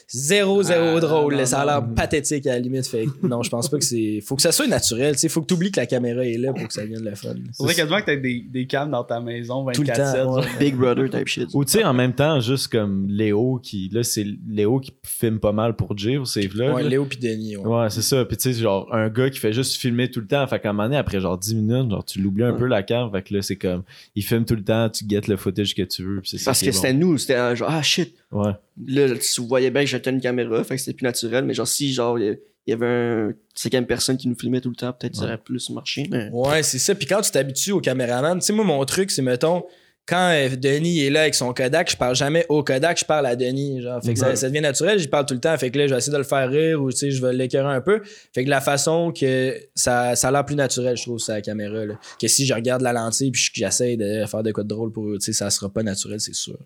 zéro, zéro Ah, drôle. là. ça a l'air pathétique à la limite. Fait non, je pense pas que c'est. Faut que ça soit naturel. Tu sais, faut que tu oublies que la caméra est là pour que ça devienne le fun. Faudrait quasiment que t'aies des, des cams dans ta maison Tout le 24-7. temps. ouais. Big Brother type shit. Ou tu sais, en même temps, juste comme Léo qui. Là, c'est Léo qui filme pas mal pour Jay pour ses vlogs. Ouais, là. Léo pis Denis. ouais. Ouais, c'est ça. Puis tu sais, genre, un gars qui fait juste filmer tout le temps. Fait qu'à un moment donné, après genre 10 minutes, genre, tu l'oublies un Ouais. peu la cam. Fait que là, c'est comme, il filme tout le temps, tu guettes le footage que tu veux. Puis Parce que bon. c'était nous, c'était genre, ah shit. Ouais. Là, tu voyais bien que j'étais une caméra, fait que c'était plus naturel. Mais genre, si genre, il y avait un cinquième personne qui nous filmait tout le temps, peut-être ça aurait plus marché. Mais... Ouais, c'est ça. Puis quand tu t'habitues au caméraman, tu sais, moi, mon truc, c'est, mettons, quand euh, Denis est là avec son Kodak, je parle jamais au Kodak, je parle à Denis. Genre. Fait que ça, Ouais. ça devient naturel, j'y parle tout le temps. Fait que là, je vais essayer de le faire rire ou, tu sais, je vais l'écœurer un peu. Fait que la façon que ça, ça a l'air plus naturel, je trouve, sur la caméra, là. Que si je regarde la lentille puis que j'essaie de faire de quoi de drôle pour, tu sais, ça sera pas naturel, c'est sûr.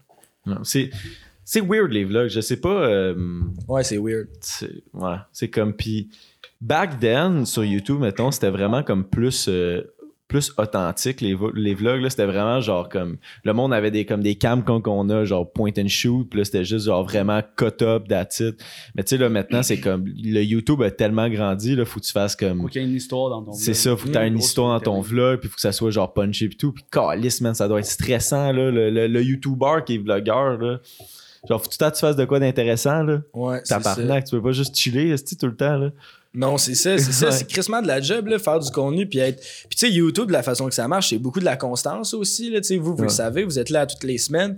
Non, C'est. C'est weird les vlogs, je sais pas. euh, Ouais, c'est weird. c'est- ouais, c'est comme puis back then sur YouTube mettons, c'était vraiment comme plus euh, plus authentique les, les vlogs là, c'était vraiment genre comme le monde avait des comme des cams qu'on qu'on a genre point and shoot, puis là c'était juste genre vraiment cut up that's it. Mais tu sais là maintenant c'est comme le YouTube a tellement grandi là, faut que tu fasses comme Faut qu'il y ait une histoire dans ton c'est vlog. ça, faut que t'aies Mmh, une gros histoire dans ton vlog, puis faut que ça soit genre punché pis tout. Puis calice, man, ça doit être stressant, là, le, le, le YouTuber qui est vlogueur, là. Genre, faut tout le temps que tu fasses de quoi d'intéressant, là. Ouais, c'est ça. Tu peux pas juste chiller, tout le temps, là. Non, c'est ça, c'est ça. C'est crissement de la job, là, faire du contenu, puis être. Puis tu sais, YouTube, de la façon que ça marche, c'est beaucoup de la constance aussi, là. Tu sais, vous, vous Ouais. le savez, vous êtes là toutes les semaines.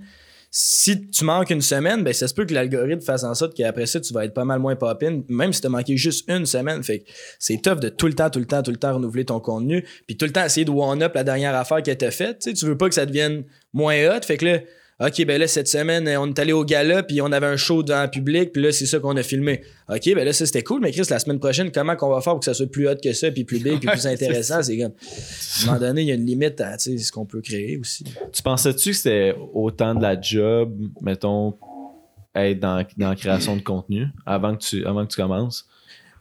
Si tu manques une semaine, ben ça se peut que l'algorithme fasse en sorte qu'après ça, tu vas être pas mal moins pop-in, même si t'as manqué juste une semaine. Fait que c'est tough de tout le temps, tout le temps, tout le temps renouveler ton contenu, puis tout le temps essayer de one-up la dernière affaire que faite. Tu sais, tu veux pas que ça devienne moins hot. Fait que là, OK, ben là, cette semaine, on est allé au gala, puis on avait un show dans le public, puis là, c'est ça qu'on a filmé. OK, ben là, ça, c'était cool, mais Chris, la semaine prochaine, comment qu'on va faire pour que ça soit plus hot que ça, puis plus big, puis plus intéressant? C'est comme, à un moment donné, il y a une limite à ce qu'on peut créer aussi. Tu pensais-tu que c'était autant de la job, mettons, être dans, dans la création de contenu avant que tu, avant que tu commences?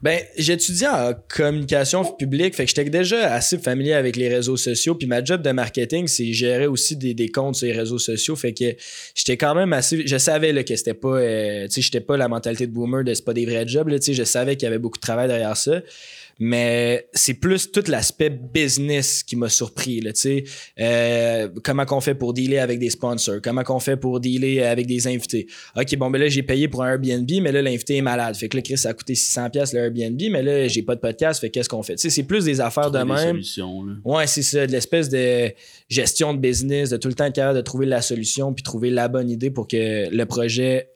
Ben, j'étudiais en communication publique, fait que j'étais déjà assez familier avec les réseaux sociaux. Puis ma job de marketing, c'est gérer aussi des, des comptes sur les réseaux sociaux. Fait que j'étais quand même assez. Je savais là, que c'était pas. euh, tu sais, j'étais pas la mentalité de boomer de c'est pas des vrais jobs. Là, je savais qu'il y avait beaucoup de travail derrière ça. Mais c'est plus tout l'aspect business qui m'a surpris. Là, tu sais. Euh, comment qu'on fait pour dealer avec des sponsors? Comment qu'on fait pour dealer avec des invités? OK, bon, ben là, j'ai payé pour un Airbnb, mais là, l'invité est malade. Fait que là, Chris, ça a coûté 600$ le Airbnb, mais là, j'ai pas de podcast. Fait que qu'est-ce qu'on fait? Tu sais, c'est plus des affaires de Trouver même. solutions, là. Ouais, c'est ça, de l'espèce de gestion de business, de tout le temps être capable de trouver la solution puis trouver la bonne idée pour que le projet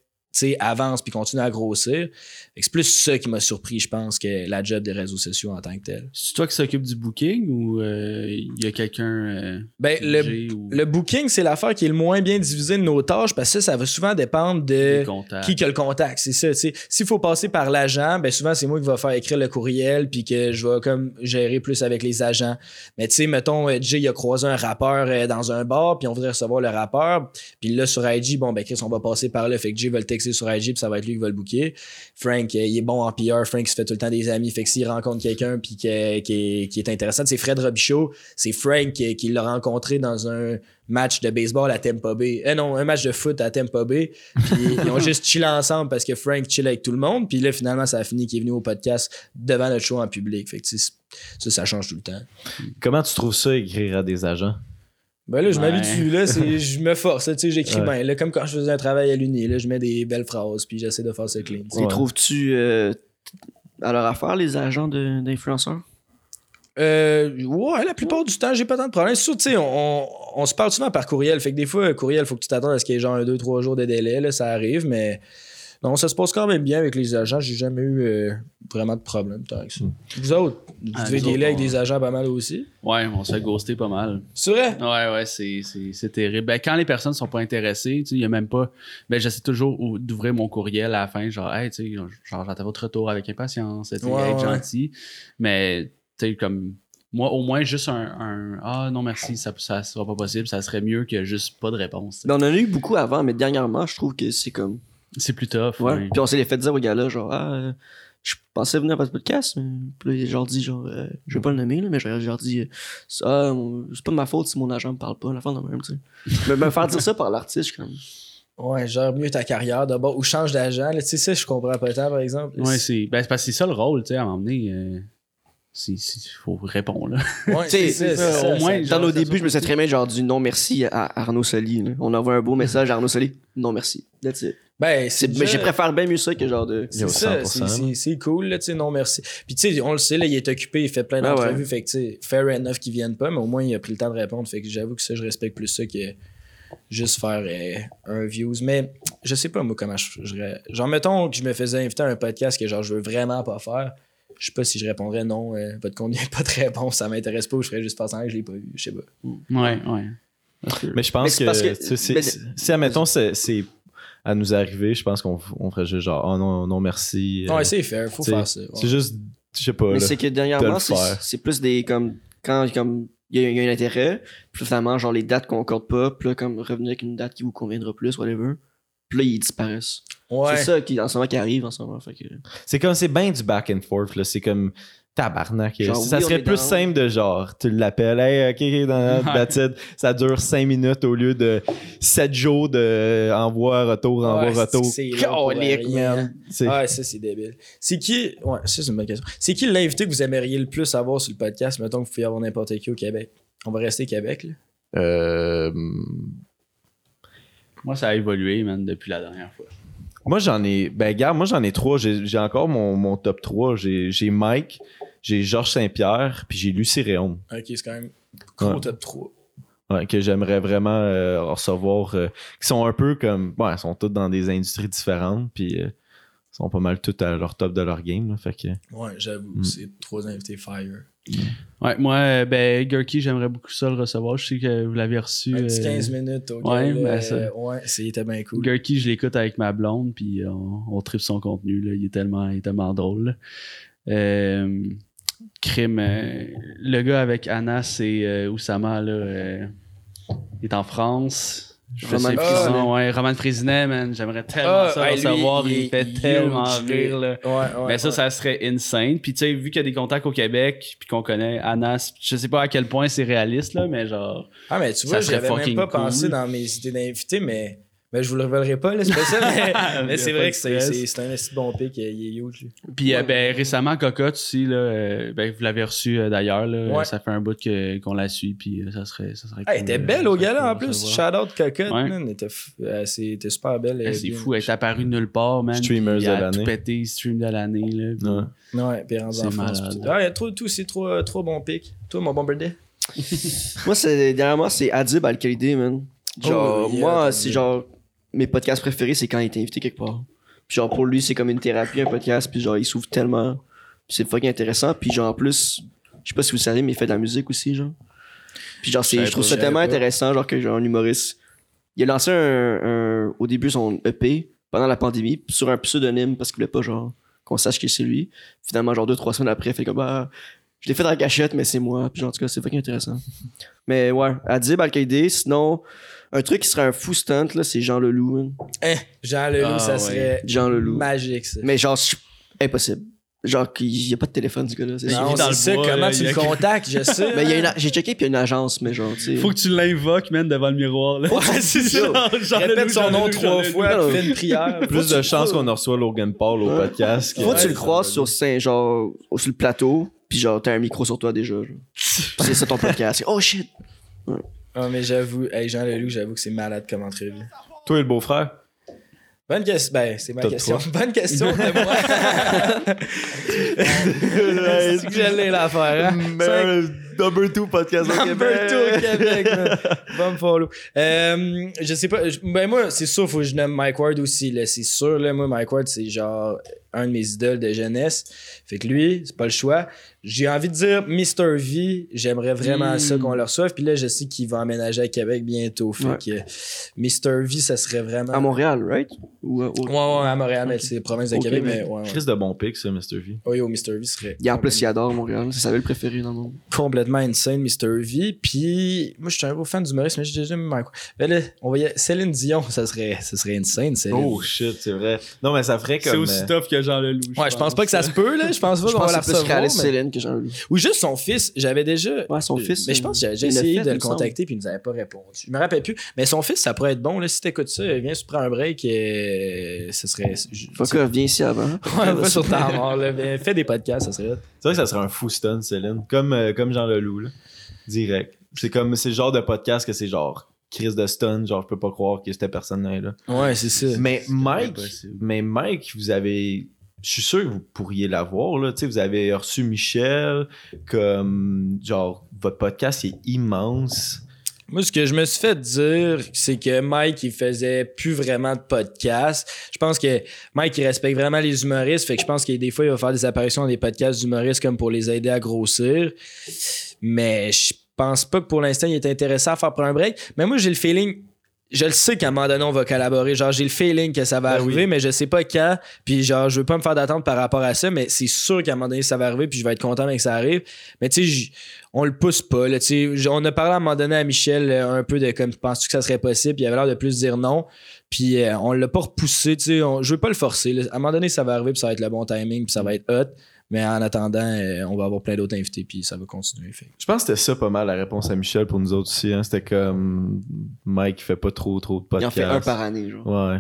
avance puis continue à grossir. C'est plus ça qui m'a surpris, je pense, que la job des réseaux sociaux en tant que tel. C'est toi qui s'occupe du booking ou euh, il y a quelqu'un. euh, Ben, le, ou le booking, c'est l'affaire qui est le moins bien divisé de nos tâches parce que ça, ça va souvent dépendre de qui que le contact. C'est ça. S'il faut passer par l'agent, ben souvent, c'est moi qui va faire écrire le courriel puis que je vais comme gérer plus avec les agents. Mais tu sais, mettons, euh, Jay, il a croisé un rappeur dans un bar puis on voudrait recevoir le rappeur. Puis là, sur IG, bon, ben Chris, on va passer par là. Fait que Jay va le texter sur IG puis ça va être lui qui va le booker. Frank, euh, il est bon en PR. Frank, se fait tout le temps des amis. Fait que s'il rencontre quelqu'un puis qui, est, qui est intéressant, c'est Fred Robichaud. C'est Frank qui, qui l'a rencontré dans un match de baseball à Tampa Bay. Euh, non, un match de foot à Tampa Bay. Puis ils ont juste chillé ensemble parce que Frank chill avec tout le monde. Puis là, finalement, ça a fini qu'il est venu au podcast devant notre show en public. Fait que ça, ça change tout le temps. Comment tu trouves ça, écrire à des agents? Ben là, je Ouais. m'habitue, là, c'est, je me force, tu sais, j'écris Ouais. bien. Là, comme quand je faisais un travail à l'Uni, là, je mets des belles phrases, puis j'essaie de faire ça clean. Les Ouais. trouves-tu euh, à leur affaire, les agents de- d'influenceurs? Euh, ouais, la plupart du temps, j'ai pas tant de problèmes. C'est sûr, tu sais, on, on, on se parle souvent par courriel. Fait que des fois, courriel, faut que tu t'attendes à ce qu'il y ait genre un, deux, trois jours de délai. Là, ça arrive, mais non, ça se passe quand même bien avec les agents. J'ai jamais eu euh, vraiment de problème que ça. Vous autres, vous Ah, devez dealer avec on- des agents pas mal aussi. Ouais, on se fait ghoster pas mal. C'est vrai? Ouais, ouais, c'est, c'est, c'est terrible. Ben, quand les personnes sont pas intéressées, il y a même pas. Ben, j'essaie toujours ou- d'ouvrir mon courriel à la fin, genre, hey, tu sais, genre, j'attends votre retour avec impatience, Ouais, être ouais. gentil. Mais, tu sais, comme, Moi, au moins, juste un, un Ah non, merci, ça, ça sera pas possible. Ça serait mieux que juste pas de réponse. Ben, on en a eu beaucoup avant, mais dernièrement, je trouve que c'est comme. C'est plus tough. Ouais. Puis on s'est les fait dire au gars-là, genre, ah, euh, je pensais venir à votre podcast, mais puis là, il genre dit, genre, euh, je vais pas le nommer, là, mais j'ai genre dit, euh, ça, c'est pas de ma faute si mon agent me parle pas, la fin de même, tu sais. mais me faire dire ça par l'artiste, suis comme. Ouais, gère mieux ta carrière d'abord ou change d'agent. Tu sais, ça, je comprends pas tant, par exemple. Ouais, c'est ben, c'est parce que c'est ça le rôle, tu sais, à m'emmener. Euh, c'est- faut répondre, là. Ouais, Tu sais, c'est ça, c'est ça, au moins, genre, Dans nos débuts, je me suis très bien, genre, du non merci à Arnaud Soli. là. On envoie un beau message à Arnaud Soli, non merci. That's it. Ben, C'est- Mais j'ai déjà- préféré bien mieux ça que genre de. C'est ça, 100%, c'est- cool, là, tu sais, non merci. Puis tu sais, on le sait, là, il est occupé, il fait plein Ah d'entrevues, ouais. fait que tu sais, fair enough qu'ils viennent pas, mais au moins il a pris le temps de répondre, fait que j'avoue que ça, je respecte plus ça que juste faire euh, un views. Mais je sais pas, moi, comment je, je Genre, mettons que je me faisais inviter à un podcast que genre je veux vraiment pas faire, je sais pas si je répondrais non, euh, votre contenu pas de réponse, ça m'intéresse pas, ou je ferais juste passer que je l'ai pas vu, je sais pas. Ouais, ouais. Mais je Mais pense c'est que, parce que- tu sais, c'est- mais- c'est- si, admettons, c'est à nous arriver, je pense qu'on on ferait juste genre, oh non, non, merci. euh, Ouais, c'est fair, faut faire ça. ouais. C'est juste, je sais pas. Mais c'est que de dernièrement, c'est plus des comme quand comme il y, a- il y a un intérêt, puis finalement genre les dates concordent pas, puis là comme revenir avec une date qui vous conviendra plus, whatever. Puis là ils disparaissent. Ouais. C'est ça qui en ce moment qui arrive en ce moment. Fait que... C'est comme, c'est bien du back and forth, là. C'est comme tabarnak. Genre, ça oui, serait plus simple de genre, tu l'appelles, hey, ok, ok, dans. Ça dure 5 minutes au lieu de 7 jours de envoi, retour, envoi, Ouais, retour. c'est rien. man. C'est- Ouais, ça, c'est débile. C'est qui. Ouais, ça, c'est une bonne question. C'est qui l'invité que vous aimeriez le plus avoir sur le podcast? Mettons que vous pouvez avoir n'importe qui au Québec? On va rester Québec, là. Euh, Moi, ça a évolué, man, depuis la dernière fois. moi, j'en ai. Ben, regarde, moi, j'en ai trois. J'ai encore mon, mon top 3. J'ai j'ai Mike, j'ai Georges Saint-Pierre, puis j'ai Lucie Réaume. Ok, c'est quand même gros Ouais. top 3. Ouais, que j'aimerais vraiment euh, recevoir. euh, qui sont un peu comme. Ouais, ils sont tous dans des industries différentes, puis euh, ils sont pas mal tous à leur top de leur game. là, fait que. Ouais, j'avoue, Mm. c'est trois invités fire. Ouais, moi, euh, ben, Gurky, j'aimerais beaucoup ça le recevoir. Je sais que vous l'avez reçu. Un petit euh, 15 minutes au ouais, ben, ça- euh, Ouais, c'était bien cool. Gurky, je l'écoute avec ma blonde, puis on, on tripe son contenu. Là. Il, est tellement, il est tellement drôle. là. Euh, crime. euh, le gars avec Anna, c'est euh, Oussama. Là, euh, il est en France. Je Roman sais plus Frésinet. son nom, ouais, Roman Frésinet, man. J'aimerais tellement Ah, ça lui, savoir. Il, fait tellement rire. Là. Ouais, ouais. Mais ça, ça serait insane. Puis tu sais, vu qu'il y a des contacts au Québec, puis qu'on connaît Anas, je sais pas à quel point c'est réaliste, là, mais genre. Ah, mais tu vois, j'avais même pas cool. pensé dans mes idées d'invités, mais. Mais je vous le révélerai pas, là, c'est pas ça, mais, Il c'est vrai de que c'est, un assez bon pic, il est huge. Puis euh, ben, récemment, Cocotte aussi, là, euh, ben, vous l'avez reçu euh, d'ailleurs. Là, Ouais. Ça fait un bout que, qu'on la suit, puis euh, ça serait, ça serait Ah, elle cool, était belle au gars-là en de plus. Shout out Cocotte, Ouais. man. Elle était, euh, super belle. Elle c'est bien- fou, elle est apparue nulle part, man. Streamers de elle a l'année. tout pété, stream de l'année. Là, puis- Ouais. Ouais, puis en France. tout. Ah, il y a trop, tout, c'est trop, trop bon pic. Toi, mon bon birthday? Moi, c'est dernièrement, c'est Adib Al-Khalidé, man. Genre, Oh, yeah, moi, c'est genre. Mes podcasts préférés, c'est quand il est invité quelque part. Puis genre, pour lui, c'est comme une thérapie, un podcast. Puis genre, il s'ouvre tellement. Puis c'est fucking intéressant. Puis genre, en plus, je sais pas si vous savez, mais il fait de la musique aussi, genre. Puis genre, c'est, Je trouve ça tellement intéressant, genre, que genre, un humoriste. Il a lancé un, un- au début son EP pendant la pandémie sur un pseudonyme parce qu'il voulait pas, genre, qu'on sache que c'est lui. Finalement, genre, deux, trois semaines après, il fait comme, bah, je l'ai fait dans la cachette, mais c'est moi. Puis genre, en tout cas, c'est fucking intéressant. mais ouais, Adib Al-Qaïdé, sinon, un truc qui serait un fou stunt, là, c'est Jean Leloup. Hein, Jean Leloup, Ah, ça ouais. serait Jean Leloup. magique, ça. Mais genre, c'est impossible. Genre, qu'il y a pas de téléphone, ce gars-là. c'est Mais sûr. il Non, vit dans c'est le ça, bois, comment là, tu il y le contactes, je sais. Mais il y a une, j'ai checké, puis il y a une agence, mais genre, tu sais. Faut que tu l'invoques, man, devant le miroir. Là. Ouais, c'est ça. Jean Répète Leloup, son Jean nom Leloup, trois fois, fais une prière. Plus de chances qu'on en reçoit Logan Paul au Ouais. podcast. que- Faut que tu le croises sur genre, au- sur le plateau, puis genre, t'as un micro sur toi déjà. genre. c'est ça ton podcast. Oh shit! Ah, mais j'avoue, hey, Jean Leloup, j'avoue que c'est malade comme entrevue. Toi et le beau-frère? Bonne question. Ben, c'est ma Top question. Bonne question de moi. c'est que j'allais l'affaire, hein? Number 2 podcast au Number Québec. two au Québec, man. Va me follow. Euh, je sais pas. Ben, moi, c'est sûr, faut que je nomme Mike Ward aussi. C'est sûr, là. Moi, Mike Ward, c'est genre. un de mes idoles de jeunesse. Fait que lui, c'est pas le choix. J'ai envie de dire Mr. V, j'aimerais vraiment Mm. ça qu'on le reçoive. Puis là, je sais qu'il va emménager à Québec bientôt. Fait Ouais. que Mr. V, ça serait vraiment. À Montréal, right? Ou, euh, au- Ouais, ouais, à Montréal, mais c'est province de Québec, mais- mais ouais, ouais. Chris de bon pic, ça, Mr. V. Oui, au Mr. V serait. Il, en plus, il adore Montréal. C'est sa ville préférée dans le monde. complètement insane, Mr. V. Puis, moi, je suis un gros fan d'humoriste, mais j'ai déjà mis quoi. Ben là, on va y aller- Céline Dion, ça serait, ça serait insane, Céline. Oh shit, c'est vrai. Non, mais ça ferait C'est comme. aussi euh, tough que Jean Leloup. Ouais, je pense pas que ça se peut, là. Je pense pas Je qu'on pense va la c'est recevoir. mais- Céline que Jean-Loup. Ou juste son fils. J'avais déjà. Ouais, son fils. Mais je pense que j'ai j'ai essayé fait, de le contacter puis il nous avait pas répondu. Je me rappelle plus. Mais son fils, ça pourrait être bon. Là, si t'écoutes ça, viens se prendre un break. Et... Ce serait. je- Fuck off, viens ici avant. Ouais, va sur ta mort, là. Fais des podcasts, ça serait. C'est vrai que ça serait un fou stun, Céline. Comme, euh, comme Jean Leloup, là. Direct. C'est comme, c'est le genre de podcast que c'est genre, crise de stun, genre, je peux pas croire que cette personne-là est là. Ouais, c'est ça. Mais Mike, mais Mike, vous avez. Je suis sûr que vous pourriez l'avoir, là. Tu sais, vous avez reçu Michel, comme, genre, votre podcast est immense. Moi, ce que je me suis fait dire, c'est que Mike, il faisait plus vraiment de podcast. Je pense que Mike, il respecte vraiment les humoristes. Fait que je pense que des fois, il va faire des apparitions dans des podcasts d'humoristes comme pour les aider à grossir. Mais je pense pas que pour l'instant, il est intéressé à faire prendre un break. Mais moi, j'ai le feeling. Je le sais qu'à un moment donné, on va collaborer. Genre, j'ai le feeling que ça va Ben arriver, oui. mais je sais pas quand. Puis, genre, je veux pas me faire d'attente par rapport à ça, mais c'est sûr qu'à un moment donné, ça va arriver, puis je vais être content que ça arrive. Mais tu sais, on le pousse pas. Là, tu sais. J- on a parlé à un moment donné à Michel euh, un peu de comme penses-tu que ça serait possible, puis il avait l'air de plus dire non. Puis euh, on l'a pas repoussé. tu sais, je veux pas le forcer. là. À un moment donné, ça va arriver, puis ça va être le bon timing, puis ça va être hot. Mais en attendant, euh, on va avoir plein d'autres invités, puis ça va continuer. Fait. Je pense que c'était ça pas mal la réponse à Michel pour nous autres aussi. Hein. C'était comme Mike fait pas trop trop de Il podcasts. en fait un par année, genre. Ouais.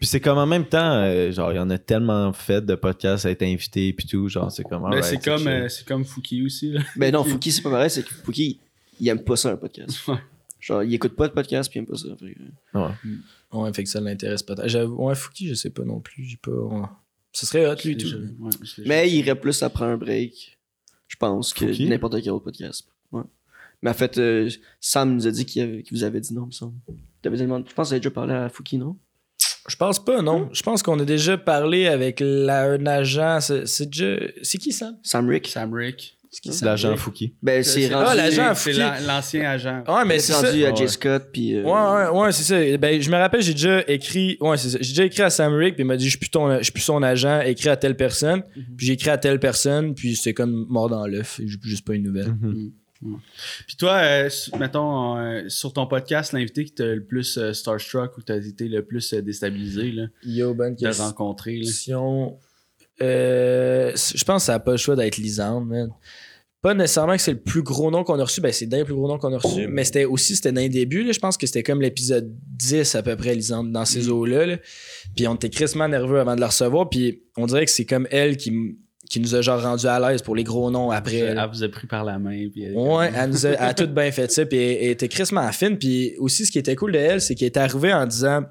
Puis c'est comme en même temps, euh, genre, il y en a tellement fait de podcasts à être invité puis tout, genre, c'est comme. Mais alright, c'est comme, euh, c'est comme Fouki aussi. Là. Mais non, Fouki, c'est pas pareil, c'est que Fouki, il aime pas ça, un podcast. Ouais. Genre, il écoute pas de podcast, puis il aime pas ça. Fait que- Ouais, fait que ça l'intéresse peut-être. J'avoue- Ouais, Fouki, je sais pas non plus. J'ai pas. ouais. Ce serait hot, lui, tout. Ouais, Mais il irait plus prendre un break, je pense, que n'importe quel autre podcast. Ouais. Mais en fait, euh, Sam nous a dit qu'il vous avait dit non, me semble. T'avais demandé- Je pense que avez déjà parlé à Fouki, non? Je pense pas, non. Je pense qu'on a déjà parlé avec la- un agent. C'est c'est déjà. C'est qui ça? Sam Rick? Sam Rick. C'est l'agent Fouki. Ben, c'est C'est- rendu, Ah, l'agent C'est Fouki. l'an- l'ancien agent. Ouais, mais c'est c'est ça. rendu à Ouais. Jay Scott, puis... euh, Ouais, ouais, ouais, c'est ça. Ben, je me rappelle, j'ai déjà écrit. Ouais, c'est ça. J'ai déjà écrit à Sam Rick, puis il m'a dit Je suis plus, ton- je suis plus son agent, écris à telle personne. Puis j'ai écrit à telle personne, puis c'était comme mort dans l'œuf. J'ai juste pas une nouvelle. Mhm. Puis toi, euh, mettons, euh, sur ton podcast, l'invité qui t'a le plus euh, starstruck ou t'as été le plus euh, déstabilisé là, Yo, bonne de rencontrer. Là? Euh, je pense que ça n'a pas le choix d'être Lisande, man. Pas nécessairement que c'est le plus gros nom qu'on a reçu, ben c'est d'un plus gros nom qu'on a reçu, mais c'était aussi, c'était débuts, là, je pense que c'était comme l'épisode 10 à peu près, Lisande, dans ces eaux-là. là. Puis on était crissement nerveux avant de la recevoir, puis on dirait que c'est comme elle qui, nous a genre rendu à l'aise pour les gros noms après. Elle là. vous a pris par la main. Puis elle- Ouais, elle nous a, elle a tout bien fait ça, puis elle, elle était crissement fine. Puis aussi, ce qui était cool de elle, c'est qu'elle était arrivée en disant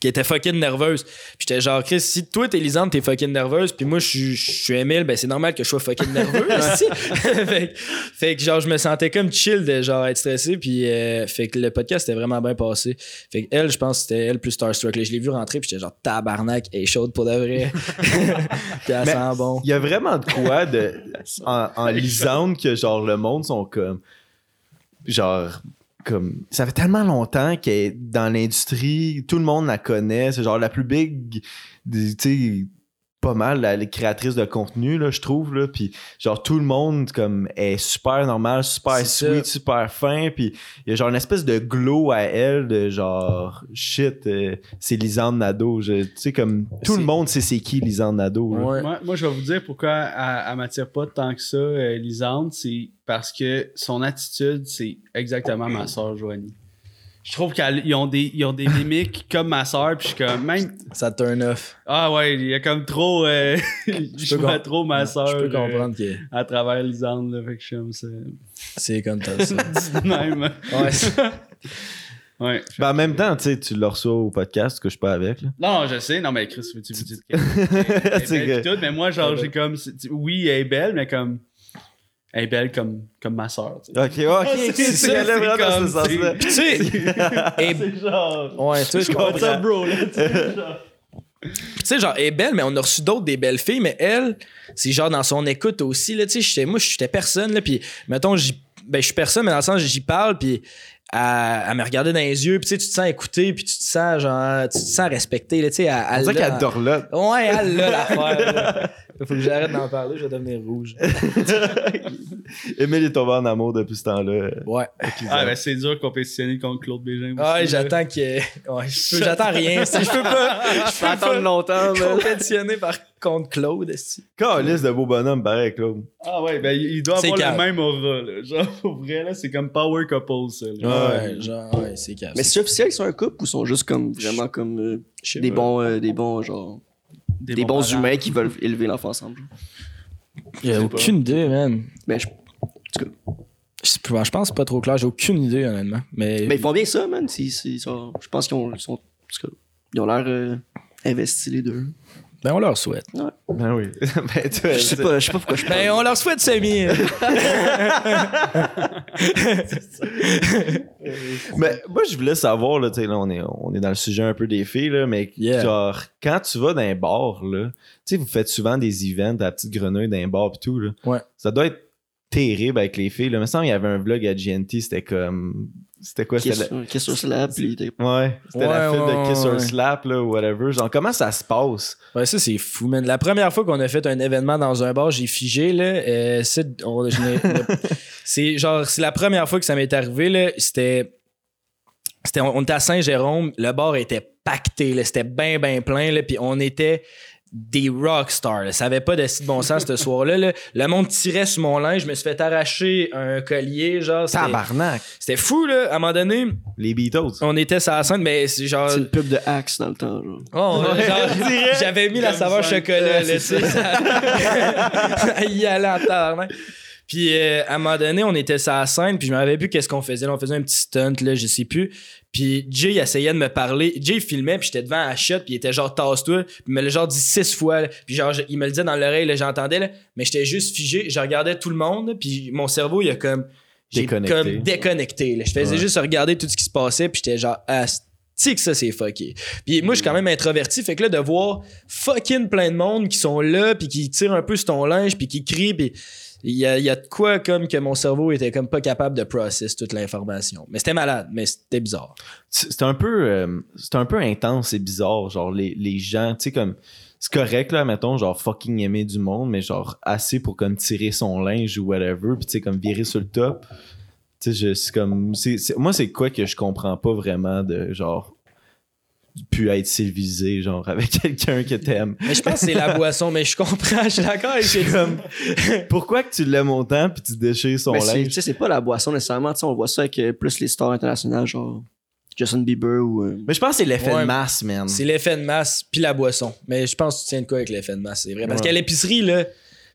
qu'elle était fucking nerveuse. Puis j'étais genre, Chris, si toi t'es Lisande, t'es fucking nerveuse, puis moi je suis- Emile, ben c'est normal que je sois fucking nerveux. fait, que- fait que genre, je me sentais comme chill de genre être stressé, puis euh, fait que le podcast était vraiment bien passé. Fait que elle, je pense que c'était elle plus starstruck. là. Je l'ai vu rentrer, puis j'étais genre tabarnak, est chaude pour de vrai. puis elle Mais- sent bon. Il y a vraiment de quoi de, en, en lisant que genre le monde sont comme genre comme ça fait tellement longtemps qu'elle est dans l'industrie, tout le monde la connaît, c'est genre la plus big tu sais pas mal la, les créatrices de contenu là je trouve là puis genre tout le monde comme est super normal super sweet ça. super fin puis il y a genre une espèce de glow à elle de genre shit euh, c'est Lisande Nadeau je- tu sais comme tout le monde sait c'est qui Lisande Nadeau. Ouais. Moi, moi, je vais vous dire pourquoi elle, elle m'attire pas tant que ça, euh, Lisande. C'est parce que son attitude, c'est exactement ma soeur Joanie. Je trouve qu'ils ont des, ils ont des mimiques comme ma soeur, puis je suis comme même. Ça turn off. Ah ouais, il y a comme trop. euh, je vois trop ma soeur. Je peux comprendre que à travers Lisande, là, fait que j'aime ça. c'est comme ça. Même. Ouais. Ouais. Ben, en même temps, tu sais, tu le reçois au podcast, que je suis pas avec. Là. Non, je sais. Non, mais Chris, tu que- pis tout, mais moi, genre, j'ai comme. Oui, elle est belle, mais comme. Elle est belle comme, comme ma soeur. Tu sais. Ok, ok, C'est c'est ça, ça, c'est vraiment dans comme, ce sens-là. Tu sais, C'est genre. ouais, tu sais, je comprends. bro, là, tu sais, genre. Tu sais, genre, elle est belle, mais on a reçu d'autres des belles filles, mais elle, c'est genre dans son écoute aussi, là. Tu sais, j'étais- moi, j'étais personne, là. Puis, mettons, j'y- ben, je suis personne, mais dans le sens, j'y parle, puis elle, elle me regardait dans les yeux, puis tu sais, tu te sens écouté, puis tu te sens, genre, tu te sens respecté, là. Tu sais, elle, On elle dirait l'a- qu'elle dorlote. Ouais, elle l'a l'affaire, là. Faut que j'arrête d'en parler, je vais devenir rouge. Emile est tombé en amour depuis ce temps-là. Ouais. Ah, ben c'est dur de compétitionner contre Claude Bégin. Ouais, aussi, là. j'attends que. Ouais, j'attends rien. Je peux pas. Je peux attendre longtemps, compétitionner par contre Claude. esti. Calice de beau bonhomme, pareil, Claude. Ah ouais, ben il doit avoir le même aura, là. Genre, pour vrai, là, c'est comme Power Couple, ça. là. Ouais, genre, ouais, c'est calme. Mais c'est officiel qu'ils sont un couple ou sont juste comme vraiment comme euh, des bons, euh, des bons, genre, des, bons, humains qui veulent élever l'enfant ensemble. J'ai aucune idée, man. Mais, je- Je sais pas, je pense que c'est pas trop clair. J'ai aucune idée, honnêtement. Mais. mais ils font bien ça, man. Si- si- ça- je pense qu'ils en tout cas, ont l'air euh, investis les deux. Ben, on leur souhaite. Ben oui. ben, tu Je sais pas, je sais pas pourquoi je parle. Ben, on leur souhaite, Samy. Mais moi, je voulais savoir, là, tu sais, là, on est, on est dans le sujet un peu des filles, là, mais Yeah. genre, quand tu vas dans un bar, là, tu sais, vous faites souvent des events à la petite grenouille dans un bar pis tout, là. Ouais. Ça doit être terrible avec les filles, là. Il me semble qu'il y avait un vlog à GNT, c'était comme. C'était quoi? Kiss, la... Kiss sur Slap, puis il était- Ouais, c'était la Ouais, file de ouais, Kiss or. Slap, là, ou whatever. Genre, comment ça se passe? Ouais, ça, c'est fou, man. La première fois qu'on a fait un événement dans un bar, j'ai figé, là. euh, c'est, genre, c'est la première fois que ça m'est arrivé, là. C'était. C'était, on, on était à Saint-Jérôme, le bar était pacté, là. C'était bien, bien plein, là. Puis on était des rockstars, là. Ça avait pas de si de bon sens ce soir-là, là. Le monde tirait sur mon linge, je me suis fait arracher un collier, genre. C'était, Tabarnak! c'était fou, là. À un moment donné, Les Beatles. on était sur la scène, mais c'est genre. C'est le pub de Axe dans le temps. Genre. Oh, genre, j'avais mis la saveur chocolat, là, Ouais, tu sais. ça- Il y allait en tabarnak. Puis euh, à un moment donné, on était sur la scène, puis je m'avais plus qu'est-ce qu'on faisait. Là, on faisait un petit stunt, là, je sais plus. Puis Jay essayait de me parler. Jay il filmait, puis j'étais devant à la shot, puis il était genre tasse-toi. Puis il me l'a genre dit six fois. là. Puis genre, je- il me le disait dans l'oreille, là, j'entendais, là, mais j'étais juste figé. Je regardais tout le monde, puis mon cerveau, il a comme. J'ai Déconnecté. comme déconnecté. là. Je faisais Ouais. juste regarder tout ce qui se passait, puis j'étais genre, ah, que ça, c'est fucké? Puis moi, je suis quand même introverti, fait que là, de voir fucking plein de monde qui sont là, puis qui tirent un peu sur ton linge, puis qui crient, puis il y a, de quoi comme que mon cerveau était comme pas capable de process toute l'information. Mais c'était malade, mais c'était bizarre. c'est un peu euh, c'est un peu intense et bizarre genre les, les gens tu sais comme c'est correct là mettons genre fucking aimer du monde mais genre assez pour comme tirer son linge ou whatever puis tu sais comme virer sur le top tu sais je c'est comme moi c'est quoi que je comprends pas vraiment de genre pu être civilisé genre avec quelqu'un que t'aimes Mais je pense que c'est la boisson, mais je comprends, je suis d'accord ce comme pourquoi que tu l'aimes autant puis tu déchires son Mais tu sais, c'est pas la boisson nécessairement. Tu sais, on voit ça avec euh, plus les stars internationales, genre Justin Bieber ou. euh, mais je pense que c'est l'effet Ouais. de masse man C'est l'effet de masse, puis la boisson. Mais je pense que tu tiens de quoi avec l'effet de masse, c'est vrai. Parce Ouais. qu'à l'épicerie, là,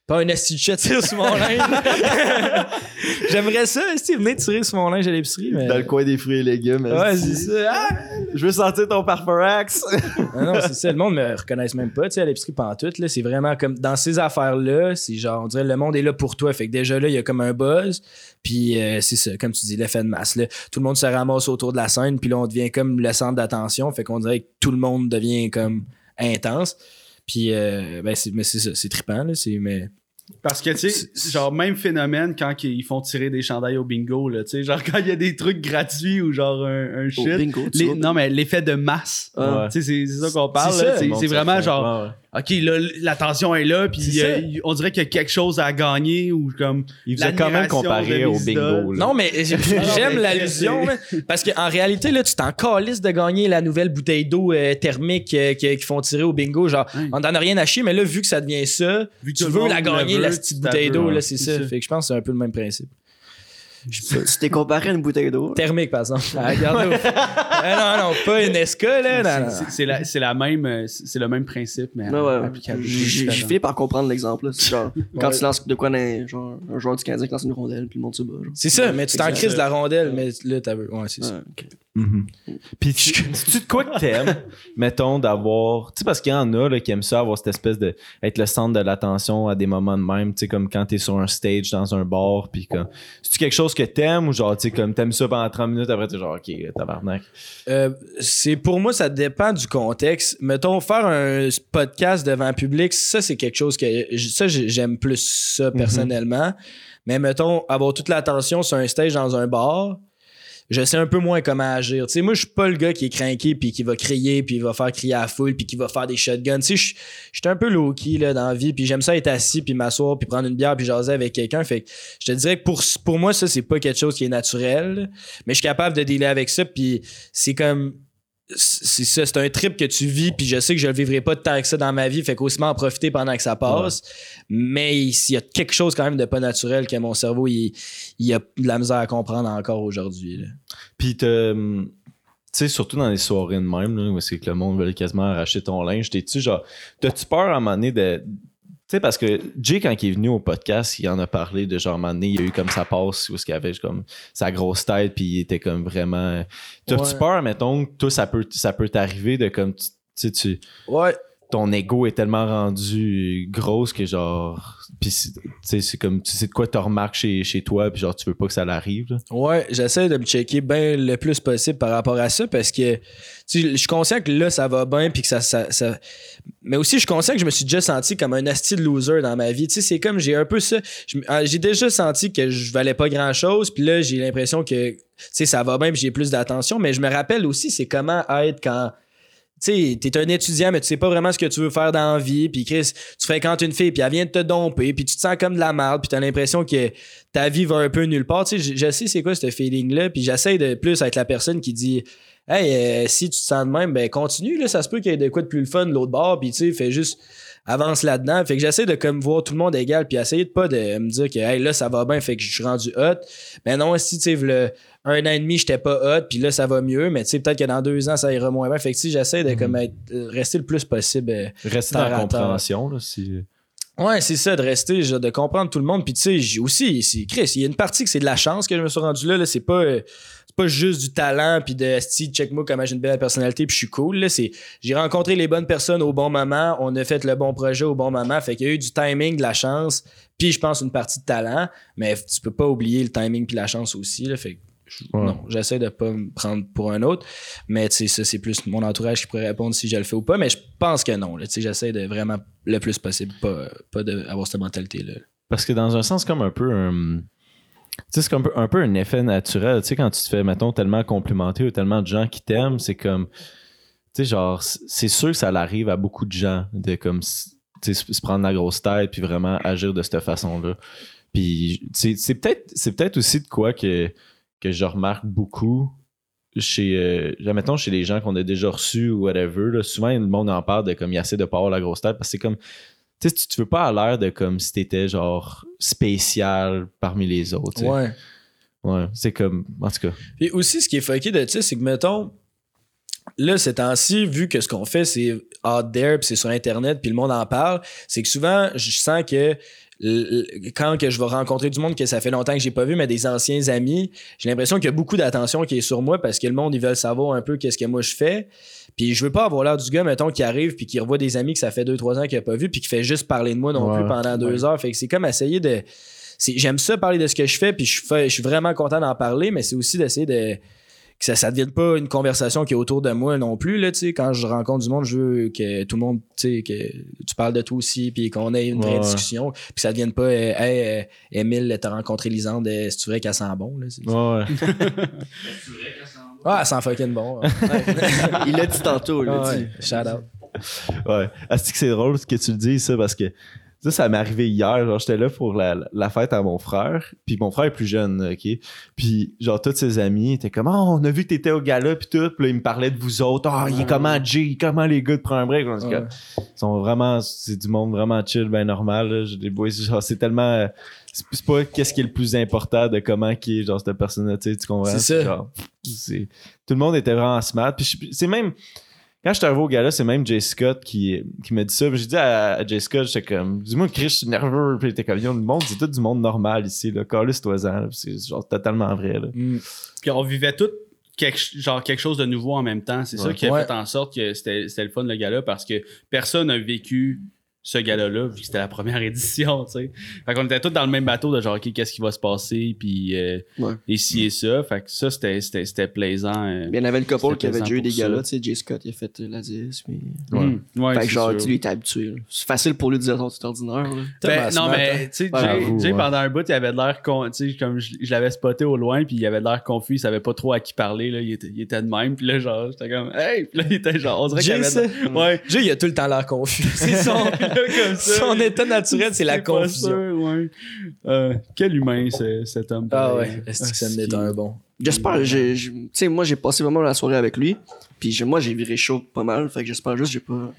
pas un asti de chat tire sur mon linge. J'aimerais ça, esti, venez tirer sur mon linge à l'épicerie. Mais... dans le coin des fruits et légumes Ouais, esti. c'est ça. Ah! je veux sentir ton parfum-axe Ah non, c'est ça. Le monde me reconnaisse même pas, tu sais, à l'épicerie pantoute, là. C'est vraiment comme, dans ces affaires-là, c'est genre, on dirait, le monde est là pour toi. Fait que déjà là, il y a comme un buzz. Puis euh, c'est ça, comme tu dis, l'effet de masse, là. Tout le monde se ramasse autour de la scène, puis là, on devient comme le centre d'attention. Fait qu'on dirait que tout le monde devient comme intense. Puis, euh, ben, c'est, mais c'est ça, c'est trippant, là. C'est, mais... Parce que, tu sais, genre, même phénomène quand ils font tirer des chandails au bingo, là, tu sais, genre, quand il y a des trucs gratuits ou genre un, un au shit. bingo, tu Les- vois. non, mais l'effet de masse. Ah. Tu sais, c'est ça qu'on parle, C'est vraiment genre, ouais. OK, là, l'attention est là, puis euh, on dirait qu'il y a quelque chose à gagner ou comme. Il faisait quand même de au bingo. là? Non, mais j'ai- j'aime l'allusion, parce qu'en réalité, là, tu t'en calisses de gagner la nouvelle bouteille d'eau euh, thermique euh, qui- qu'ils font tirer au bingo. Genre, on t'en a rien à chier, mais là, vu que ça devient ça, Vu que tu veux la gagner, la petite bouteille d'eau, ouais, là, c'est ça. c'est ça. Fait que je pense que c'est un peu le même principe. Tu t'es comparé à une bouteille d'eau. Thermique, par exemple. Ah, regarde, Ah, non, non, pas une SK, là. C'est- la, même, c'est le même principe, mais Ouais, ouais. applicable. J'ai fini par comprendre l'exemple. là. C'est Genre, quand Ouais. tu lances de quoi dans un- genre, un joueur du Canadien qui lance une rondelle, puis le monde se bat. genre. C'est ça, mais tu t'en crises de la rondelle, mais là, t'as vu. Ouais, c'est ça. Ok. Mhm. Puis, tu- de quoi que t'aimes, mettons, d'avoir. Tu sais, parce qu'il y en a là, qui aiment ça, avoir cette espèce de. être le centre de l'attention à des moments de même, tu sais, comme quand t'es sur un stage dans un bar, puis comme. C'est-tu quelque chose que t'aimes ou genre, tu sais, comme t'aimes ça pendant 30 minutes, après t'es genre, ok, tabarnak. Euh, c'est pour moi, ça dépend du contexte. Mettons, faire un podcast devant un public, ça, c'est quelque chose que. Ça, j'ai- j'aime plus ça personnellement. Mais mettons, avoir toute l'attention sur un stage dans un bar, je sais un peu moins comment agir. Tu sais, moi, je suis pas le gars qui est craqué puis qui va crier puis il va faire crier à la foule puis qui va faire des shotguns. Tu sais, je je suis un peu low-key là, dans la vie puis j'aime ça être assis puis m'asseoir puis prendre une bière puis jaser avec quelqu'un. Fait que je te dirais que pour, pour moi, ça, c'est pas quelque chose qui est naturel. Mais je suis capable de dealer avec ça puis c'est comme c'est ça, c'est un trip que tu vis, puis je sais que je le vivrai pas tant que ça dans ma vie, fait qu'aussi en profiter pendant que ça passe. Mais il y a quelque chose quand même de pas naturel que mon cerveau, il, il a de la misère à comprendre encore aujourd'hui. Puis, hum, tu sais, surtout dans les soirées de même, là, où c'est que le monde veut quasiment arracher ton linge, t'es-tu genre, t'as-tu peur à un moment donné de. Tu sais, parce que Jay, quand il est venu au podcast, il en a parlé de genre, à un moment donné, il y a eu comme sa passe où il avait comme sa grosse tête, puis il était comme vraiment. T'as-tu Ouais. peur, mettons, toi, ça peut, ça peut t'arriver de comme, tu tu sais, tu Ouais, ton ego est tellement rendu grosse que genre puis c'est- comme tu sais de quoi tu remarques chez, chez toi puis genre tu veux pas que ça l'arrive ouais, j'essaie de me checker bien le plus possible par rapport à ça parce que je suis conscient que là, ça va bien, puis que ça, ça, ça- Mais aussi, je suis conscient que je me suis déjà senti comme un asti loser dans ma vie. Tu sais, c'est comme j'ai un peu ça. ah, J'ai déjà senti que je valais pas grand chose, puis là, j'ai l'impression que, tu sais, ça va bien, puis j'ai plus d'attention. Mais je me rappelle aussi, c'est comment être quand. Tu sais, t'es un étudiant, mais tu sais pas vraiment ce que tu veux faire dans la vie. Puis Chris, tu fréquentes une fille, puis elle vient de te domper, puis tu te sens comme de la merde, puis t'as l'impression que ta vie va un peu nulle part. Tu sais, je, sais c'est quoi ce feeling-là, puis j'essaie de plus être la personne qui dit Hey, euh, si tu te sens de même, ben continue, là, ça se peut qu'il y ait de quoi de plus le fun de l'autre bord, puis tu sais, fais juste avance là-dedans. Fait que j'essaie de comme voir tout le monde égal, puis essayer de pas de me dire que hey, là, ça va bien, fait que je suis rendu hot. Mais non, si tu sais, un an et demi, j'étais pas hot, puis là, ça va mieux, mais tu sais, peut-être que dans deux ans, ça ira moins bien. Fait que si j'essaie de comme être, euh, rester le plus possible. euh, Rester dans la compréhension là si Ouais, c'est ça, de rester, genre, de comprendre tout le monde. Puis tu sais, j'ai aussi, Chris, il y a une partie que c'est de la chance que je me suis rendu là. là. C'est pas, euh, pas juste du talent, puis de si check-moi comment j'ai une belle personnalité, puis je suis cool. Là, c'est, j'ai rencontré les bonnes personnes au bon moment, on a fait le bon projet au bon moment. Fait qu'il y a eu du timing, de la chance, puis je pense une partie de talent. Mais tu peux pas oublier le timing puis la chance aussi. Là, fait que Ouais. non, j'essaie de pas me prendre pour un autre. Mais ça, c'est plus mon entourage qui pourrait répondre si je le fais ou pas. Mais je pense que non. j'essaie de vraiment le plus possible, pas, pas d'avoir cette mentalité-là. parce que dans un sens comme un peu tu sais c'est un peu, un peu un effet naturel. Tu sais quand tu te fais mettons tellement complimenter ou tellement de gens qui t'aiment c'est comme tu sais genre c'est sûr que ça arrive à beaucoup de gens de comme se prendre la grosse tête puis vraiment agir de cette façon là puis c'est peut-être peut-être aussi de quoi que que je remarque beaucoup chez euh, mettons chez les gens qu'on a déjà reçus ou whatever là, souvent le monde en parle de comme il essaie de pas avoir la grosse tête parce que c'est comme tu sais tu, veux pas à l'air de comme si t'étais genre spécial parmi les autres tu sais. Ouais. ouais c'est comme en tout cas Puis aussi, ce qui est fucké de ça, c'est que, mettons, là, ces temps-ci, vu que ce qu'on fait, c'est out there, puis c'est sur Internet, puis le monde en parle, c'est que souvent, je sens que quand que je vais rencontrer du monde que ça fait longtemps que j'ai pas vu, mais des anciens amis, j'ai l'impression qu'il y a beaucoup d'attention qui est sur moi parce que le monde, ils veulent savoir un peu qu'est-ce que moi je fais. Puis je veux pas avoir l'air du gars, mettons, qui arrive puis qui revoit des amis que ça fait deux, trois ans qu'il a pas vu puis qui fait juste parler de moi non Ouais. plus pendant deux heures. Fait que c'est comme essayer de... J'aime ça parler de ce que je fais puis je, fais, je suis vraiment content d'en parler, mais c'est aussi d'essayer de que ça ne devienne pas une conversation qui est autour de moi non plus. Là, tu sais, quand je rencontre du monde, je veux que tout le monde, tu sais, que tu parles de toi aussi, puis qu'on ait une vraie Ouais. discussion, puis que ça ne devienne pas, euh, hey, euh, Émile, t'as rencontré Lisande, euh, c'est-tu vrai qu'elle sent bon? Là, c'est- ouais Ah, elle sent fucking bon. Il l'a dit tantôt, il l'a Ah dit. ouais, shout out. Ouais. Asti que c'est drôle que tu le dis, ça, parce que ça, ça m'est arrivé hier. Genre, j'étais là pour la, la fête à mon frère. Puis mon frère est plus jeune, OK? Puis, genre, tous ses amis étaient comme, oh, on a vu que t'étais au gala, puis tout. Puis là, ils me parlaient de vous autres. Ah, il est comment Jay? Comment les gars de prendre un break? On dit, Ouais. Ils sont vraiment, c'est du monde vraiment chill, ben normal. Là. J'ai des boys, genre, c'est tellement. euh, C'est c'est pas qu'est-ce qui est le plus important de comment qui est, genre, cette personne-là, tu sais, tu comprends? C'est ça. Genre, c'est- tout le monde était vraiment smart. Puis c'est même. Quand je suis arrivé au gala, c'est même Jay Scott qui, qui m'a dit ça. Puis J'ai dit à, à Jay Scott, j'étais comme, dis-moi, Chris, je suis nerveux. Puis il était comme, Yo, le monde, c'est tout du monde normal ici, là. Calisse-toi-en. là. Puis C'est genre totalement vrai, là. Mm. Puis on vivait tout quelque, genre quelque chose de nouveau en même temps. C'est ça qui a Ouais. fait en sorte que c'était c'était le fun le gala parce que personne n'a vécu ce gala-là vu que c'était la première édition, tu sais. Fait qu'on était tous dans le même bateau de genre, OK, qu'est-ce qui va se passer, puis euh, Ouais. et ci et ça. Fait que ça, c'était- c'était c'était plaisant. euh. Il y en avait le couple qui avait déjà eu des galas, tu sais, Jay Scott, il a fait euh, la 10, puis... Mm. Ouais, fait que genre, sûr. tu lui, il était habitué, là. C'est facile pour lui de dire, oh, c'est ordinaire, là. Ben, non, mais hein. tu sais, Ouais, Jay, ouais. pendant un bout, il avait de l'air, con- tu sais, comme je, je l'avais spoté au loin, puis il avait de l'air confus, il savait pas trop à qui parler, là, il était, il était de même, puis là, genre, j'étais comme, hey, puis là, il était genre, on dirait qu'il avait. Ouais. Jay, il a tout le temps l'air confus. C'est son, comme ça, son état naturel, c'est la pas confusion. sûr, ouais. Euh, quel humain, c'est- cet homme. Ah ouais, est-ce que ça Ah, en est c'est- un bon? J'espère, tu sais, moi, j'ai passé vraiment la soirée avec lui, puis moi, j'ai viré chaud pas mal, fait que j'espère juste que j'ai pas...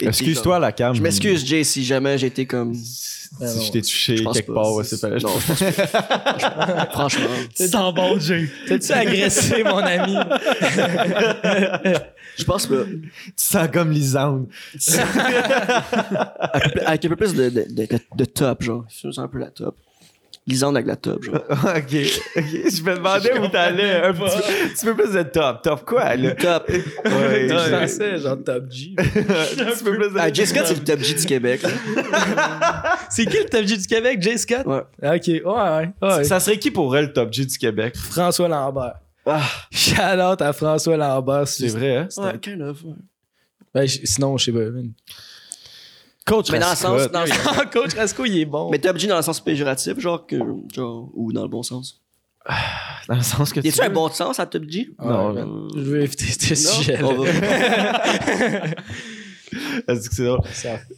Excuse-toi la cam. Je m'excuse, Jay, si jamais j'ai été comme... Si Ah je t'ai touché Je quelque pas. part, ouais, c'est pas Non. Franchement. Tu sens bon, Jay. T'as-tu agressé, mon ami? Je pense pas. Tu sens comme Lisande. Avec, avec un peu plus de, de, de, de- de top, genre. Je sens un peu la top. Lisande avec la top, genre. ok, ok. Je me demandais où t'allais. Un petit, peu plus de top. Top quoi, là? Top. Ouais, Je pensais, genre Top G. Un petit peu plus de Ah, Jay Scott, c'est le top G du Québec. C'est qui le Top G du Québec, Jay Scott? Ouais. Ok, ouais, ouais. ouais. Ça serait qui pour elle, le top G du Québec? François Lambert. Ah, Shout out à François Lambert. C'est vrai, hein? ouais, kind of. Ben, je- sinon, je sais pas. Coach Mais dans le sens. Dans le sens- Coach Rasco, il est bon. mais top G dans le sens péjoratif, genre, que, genre, ou dans le bon sens? Dans le sens que Y a-tu tu un bon sens à top G? Non, Ouais, non. man. Je veux éviter ce que c'est drôle?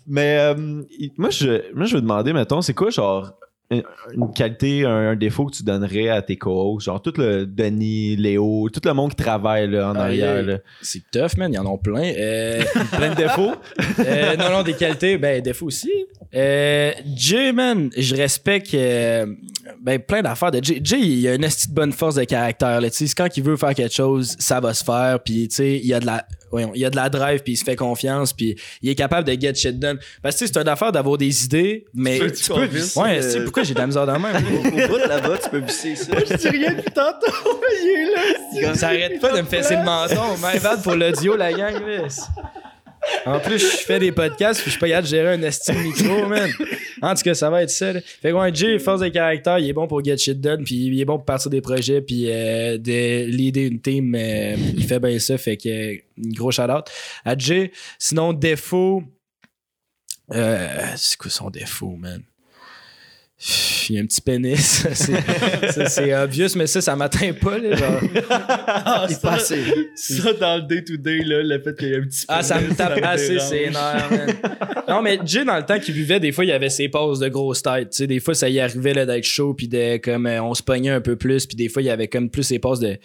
Mais euh, moi, je, moi, je veux demander, mettons, c'est quoi, genre, une, qualité, un, un défaut que tu donnerais à tes co Genre, tout le Denis, Léo, tout le monde qui travaille là, en Ah, arrière. yeah. C'est tough, man. Ils en ont plein. Euh, plein de défauts? Euh, non, non, des qualités. Ben, défauts aussi. Euh, Jay, man, je respecte ben, plein d'affaires de Jay. Jay, il a une esti de bonne force de caractère. Là, Tu sais, quand il veut faire quelque chose, ça va se faire. Puis, tu sais, il a de la... voyons, il a de la drive, puis il se fait confiance, puis il est capable de get shit done. Parce que tu sais, c'est une affaire d'avoir des idées, mais tu peux. convaincre? Ouais, Euh, tu sais, pourquoi j'ai de la misère dans même? Au bout de là-bas, tu peux visser ça. Je dis rien depuis tantôt. Il est là. Ça arrête pas de me fesser le menton. My bad pour l'audio, la gang. En plus, je fais des podcasts puis je suis pas capable de gérer un estime micro, man. En tout cas, ça va être ça. là. Fait que ouais, Jay, force de caractère, il est bon pour get shit done puis il est bon pour partir des projets puis euh, de leader une team. euh, il fait bien ça, fait que euh, gros shout-out à Jay. Sinon, défaut... Euh, c'est quoi son défaut, man? Il y a un petit pénis. Ça, c'est- c'est obvious, mais ça, ça m'atteint pas. Là, genre. Ah, ça, pas assez. ça, dans le day-to-day, là, le fait qu'il y a un petit Ah, ça me pénis, tape assez nerfs, man. Non, mais Jay, dans le temps qu'il buvait, des fois, il y avait ses pauses de grosse tête. Tu sais, des fois, ça y arrivait là, d'être chaud, puis de comme euh, on se pognait un peu plus, puis des fois, il y avait comme plus ses pauses de.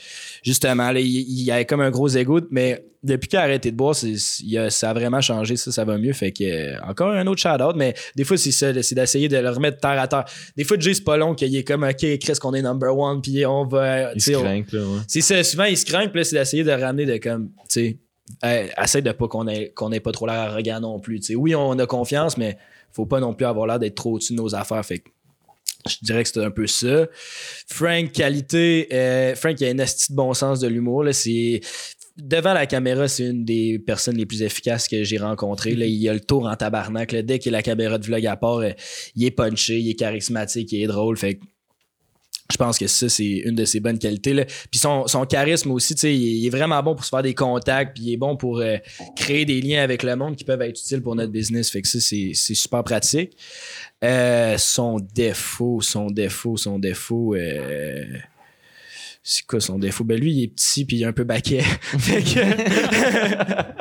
Justement, là, il, y avait comme un gros égo, mais depuis qu'il a arrêté de boire, il a- ça a vraiment changé, ça, ça va mieux. Fait que, euh, encore un autre shout-out, mais des fois, c'est ça, c'est d'essayer de le remettre terre à terre. Des fois, Jay, c'est pas long qu'il est comme, OK, Chris, qu'on est number one, puis on va. Il se là, ouais. c'est ça, souvent ils se craignent, puis là, c'est d'essayer de ramener de comme, tu sais, essaye de pas qu'on ait, qu'on ait pas trop l'air arrogant non plus. Oui, on a confiance, mais faut pas non plus avoir l'air d'être trop au-dessus de nos affaires. Fait que je dirais que c'était un peu ça. Frank, qualité, euh, Frank il a un esti de bon sens de l'humour. là. C'est devant la caméra, c'est une des personnes les plus efficaces que j'ai rencontrées. Là, il a le tour en tabarnak. là. Dès qu'il a la caméra de vlog à part, euh, il est punché, il est charismatique, il est drôle. Fait que je pense que ça, c'est une de ses bonnes qualités. Là. Puis son, son charisme aussi, tu sais, il, est- vraiment bon pour se faire des contacts, puis il est bon pour euh, créer des liens avec le monde qui peuvent être utiles pour notre business. Fait que ça, c'est, c'est super pratique. Euh, son défaut, son défaut, son défaut. euh, c'est quoi son défaut? Ben lui, il est petit puis il est un peu baquet. fait que...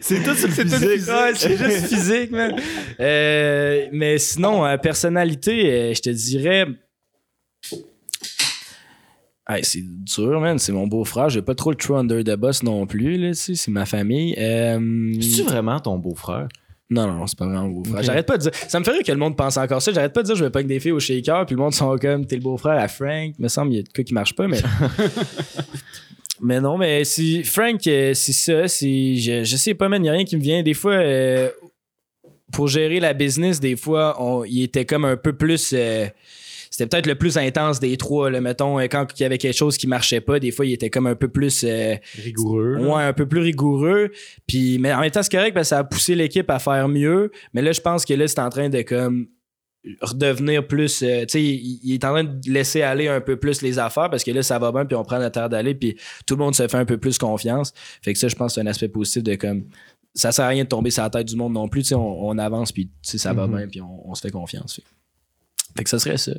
C'est tout sur le physique. physique. Ouais, c'est juste physique, man. Euh, mais sinon, euh, personnalité, euh, je te dirais. Hey, c'est dur, man. C'est mon beau-frère. J'ai pas trop le true under the bus non plus, là. C'est ma famille. Euh, C'est-tu vraiment ton beau-frère? Non, non, non, c'est pas vraiment mon beau-frère. J'arrête pas de dire. Ça me fait rire que le monde pense encore ça. J'arrête pas de dire je vais pas que des filles au shaker, puis le monde sont comme t'es le beau-frère à Frank. Me semble il y a de quoi qui marche pas, mais. mais non, mais si Frank, euh, c'est ça. Je, je sais pas, man, y a rien qui me vient. Des fois, euh, pour gérer la business, des fois, on, il était comme un peu plus. euh, c'était peut-être le plus intense des trois. Là, mettons, euh, quand il y avait quelque chose qui marchait pas, des fois, il était comme un peu plus. euh, Rigoureux. Ouais, un peu plus rigoureux. Puis, mais en même temps, c'est correct parce que ça a poussé l'équipe à faire mieux. Mais là, je pense que là, c'est en train de comme redevenir plus. euh, tu sais, il, il est en train de laisser aller un peu plus les affaires parce que là, ça va bien, puis on prend la terre d'aller, puis tout le monde se fait un peu plus confiance. Fait que ça, je pense que c'est un aspect positif de comme. Ça sert à rien de tomber sur la tête du monde non plus. Tu sais, on, on avance, puis ça va Mhm. bien, puis on, on se fait confiance. Fait. Fait que ça serait ça.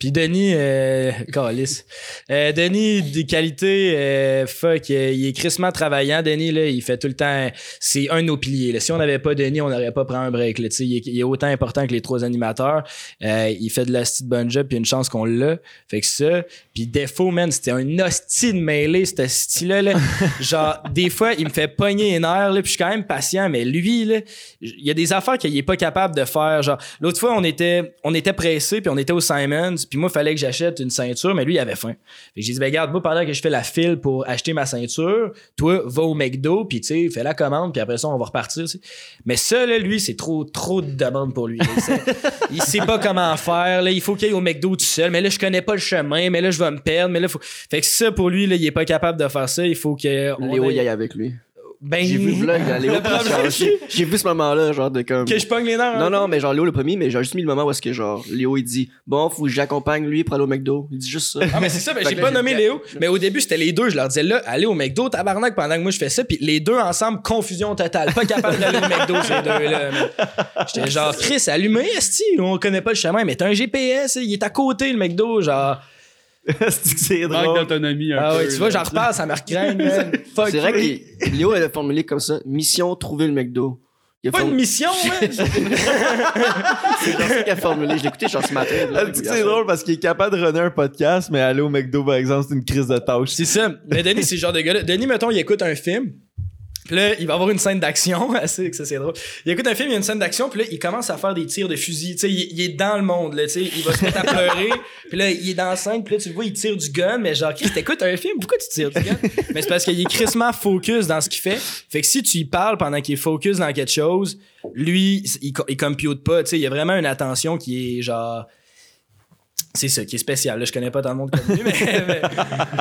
Puis Denis, euh, câlisse. Euh, Denis, des qualités, euh, fuck, il est crissement travaillant. Denis, là, il fait tout le temps. C'est un de nos piliers. là. Si on n'avait pas Denis, on n'aurait pas pris un break. Là, il, est, il est autant important que les trois animateurs. Euh, il fait de la petite bonne job, puis une chance qu'on l'a. Fait que ça. Puis défaut, man, c'était un hostie de mêlée, ce style-là. là. Genre, des fois, il me fait pogner les nerfs, là, puis je suis quand même patient, mais lui, là, il y a des affaires qu'il est pas capable de faire. Genre, l'autre fois, on était, on était pressé, puis on était au Simons, puis moi, il fallait que j'achète une ceinture, mais lui, il avait faim. J'ai dit, ben, regarde, moi, pendant que je fais la file pour acheter ma ceinture, toi, va au McDo, puis tu sais, fais la commande, puis après ça, on va repartir. Mais ça, là, lui, c'est trop, trop de demande pour lui. Il sait- pas comment faire, là, il faut qu'il aille au McDo tout seul, mais là, je connais pas le chemin, mais là, je vais me perdre, mais là, faut. Fait que ça, pour lui, là, il est pas capable de faire ça, il faut que. Léo y aille avec lui. Ben, J'ai vu le vlog, là, Léo. Le genre, J'ai j'ai vu ce moment-là, genre de comme. que je pogne les nerfs. Non, hein. non, mais genre Léo l'a pas mis, mais j'ai juste mis le moment où est-ce que genre Léo il dit Bon, faut que j'accompagne lui pour aller au McDo. Il dit juste ça. Ah, mais c'est ça, mais j'ai pas nommé Léo. Mais au début, c'était les deux. Je leur disais là, allez au McDo, tabarnak, pendant que moi je fais ça. Puis les deux ensemble, confusion totale. Pas capable d'aller au McDo, ces deux-là. J'étais genre, Chris, allumé, Esti, on connaît pas le chemin, mais t'as un GPS, il est à côté, le McDo. Genre, C'est c'est Manque drôle? d'autonomie un ah peu. ouais, tu vois, j'en reparle, ça me recraint, man. Fuck. C'est vrai que Léo elle a formulé comme ça Mission trouver le McDo. Il a Pas une mission, man. C'est comme ça qu'il a formulé. Je l'ai écouté genre ce matin. là. Ah, tu sais que c'est drôle parce qu'il est capable de runner un podcast, mais aller au McDo, par exemple, c'est une crise de tâche. C'est ça. Mais Denis, c'est le genre de gars-là. Denis, mettons, il écoute un film. Puis là, il va avoir une scène d'action. assez que ça, c'est drôle. Il écoute un film, il y a une scène d'action. Puis là, il commence à faire des tirs de fusil. Tu sais, il, il est dans le monde, là. Tu sais, il va se mettre à pleurer. Puis là, il est dans la scène. Puis là, tu le vois, il tire du gun. Mais genre, Chris, t'écoutes un film, pourquoi tu tires du gun? mais c'est parce qu'il est crissement focus dans ce qu'il fait. Fait que si tu y parles pendant qu'il est focus dans quelque chose, lui, il, il compute pas. Tu sais, il y a vraiment une attention qui est genre. C'est ça qui est spécial. Là, je connais pas tant de monde comme lui, mais, mais,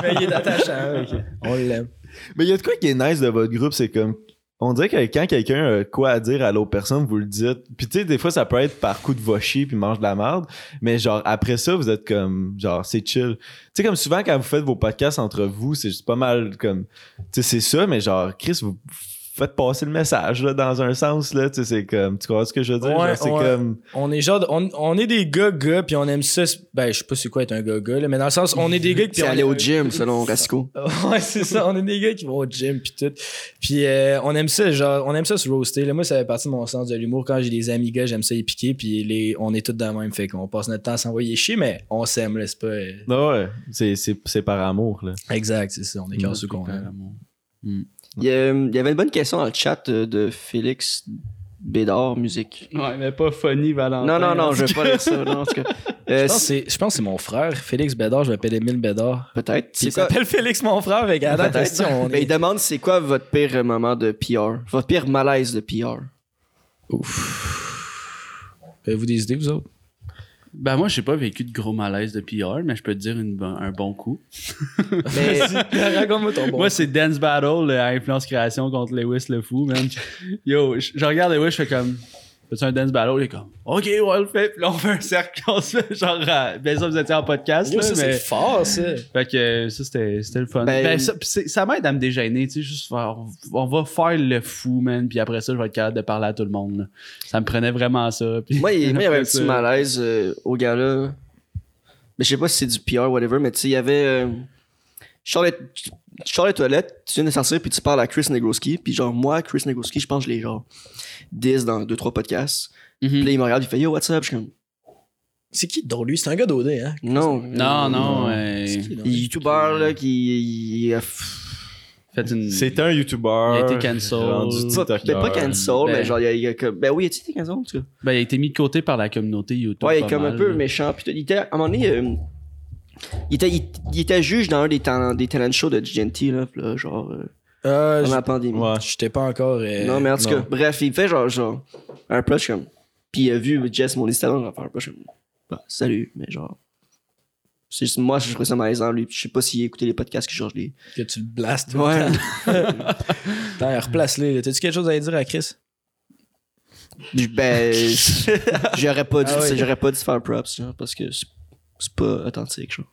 mais il est attachant. On l'aime. Mais il y a de quoi qui est nice de votre groupe, c'est comme. On dirait que quand quelqu'un a quoi à dire à l'autre personne, vous le dites. Puis tu sais, des fois, ça peut être par coup de vocher puis mange de la merde. Mais genre, après ça, vous êtes comme. Genre, c'est chill. Tu sais, comme souvent, quand vous faites vos podcasts entre vous, c'est juste pas mal comme. Tu sais, c'est ça, mais genre, Chris, vous faites passer le message, là, dans un sens, là. Tu sais, c'est comme. Tu comprends ce que je veux dire? Ouais, Genre, c'est ouais. comme. On est genre, on, on est des gars gars puis on aime ça. Ben, je sais pas c'est quoi être un gars gars là, mais dans le sens, on est des gars qui C'est aller au gym selon Rasco. Ouais, c'est ça. On est des gars qui vont au gym puis tout. Puis euh, on aime ça, genre, on aime ça se roaster. Là. Moi, ça fait partie de mon sens de l'humour. Quand j'ai des amis gars, j'aime ça les piquer. Puis les, on est tous dans le même. Fait qu'on passe notre temps à s'envoyer chier, mais on s'aime, là. C'est pas. euh, Non, ouais. C'est, c'est, c'est par amour, là. Exact, c'est ça. On est Mm, quand ceux qu'on aime. Amour. Il y, a- il y avait une bonne question dans le chat euh, de Félix Bédard, musique. Ouais, mais pas funny, Valentin. Non, non, non, je vais pas lire ça. non, en tout cas. Euh, Je pense, que c'est- je pense que c'est mon frère, Félix Bédard. Je m'appelle Émile Bédard. Peut-être. Il quoi? s'appelle Félix, mon frère, avec Peut-être. question. on Ben, est- il demande c'est quoi votre pire moment de PR? Votre pire malaise de PR? Avez-vous des idées, vous autres? Ben moi, j'ai pas vécu de gros malaise de PR, mais je peux te dire une un bon coup. Mais Raconte-moi ton bon. Moi, c'est Dance Battle le- à Influence Création contre Lewis le Fou, man. Yo, je je regarde Lewis, je fais comme. Fais-tu un Dance Battle? Il est comme. Ok, on le fait. Puis là, on fait un cercle, on se fait genre. euh, Ben ça, vous étiez en podcast, Yo, ça, mais. c'est fort, ça. Fait que euh, ça, c'était c'était le fun. Ben, Ben, ça, ça m'aide à me dégainer, tu sais, juste faire, on va faire le fou, man, puis après ça, je vais être capable de parler à tout le monde. là. Ça me prenait vraiment ça. puis moi, il moi, il y avait un petit malaise euh, au gars-là. Mais je sais pas si c'est du PR ou whatever, mais tu sais, il y avait. Euh, je je sors les toilettes, tu viens de sortir, puis tu parles à Chris Negroski. Puis genre, moi, Chris Negroski, je pense que je l'ai genre 10 dans 2-3 podcasts. Mhm. Puis là, il me regarde, il fait Yo, what's up? Je suis comme C'est qui drôle, lui? C'est un gars d'OD, hein? Non. Non, non, euh, euh, C'est qui, est YouTuber, là, qui. il a une. C'est un YouTuber. Il a été cancel. Pas- TikToker. Peut-être pas cancel, Ben- mais genre, il y a, il a comme. Ben oui, il a été cancel, en tout cas? Ben, il a été mis de côté par la communauté YouTube. Ouais, il est comme un peu là. méchant. Puis il était, à un moment donné, euh, il, était, il, il était juge dans un des, talent, des talent shows de GNT, là, genre, euh, Euh, pendant la pandémie. Ouais. J'étais pas encore. euh, non, mais en tout cas, bref, il fait genre, genre un plus comme. Puis il a vu Jess mon va faire un plus comme. bah, salut, mais genre. C'est juste moi, je trouve ça malaisant, lui. Je sais pas s'il écoutait les podcasts que genre les. Que tu le blastes. Ouais. Attends, replace-les. T'as-tu quelque chose à dire à Chris? ben. j'aurais pas dû, Ah j'aurais pas dû faire props, genre, parce que c'est pas authentique, genre.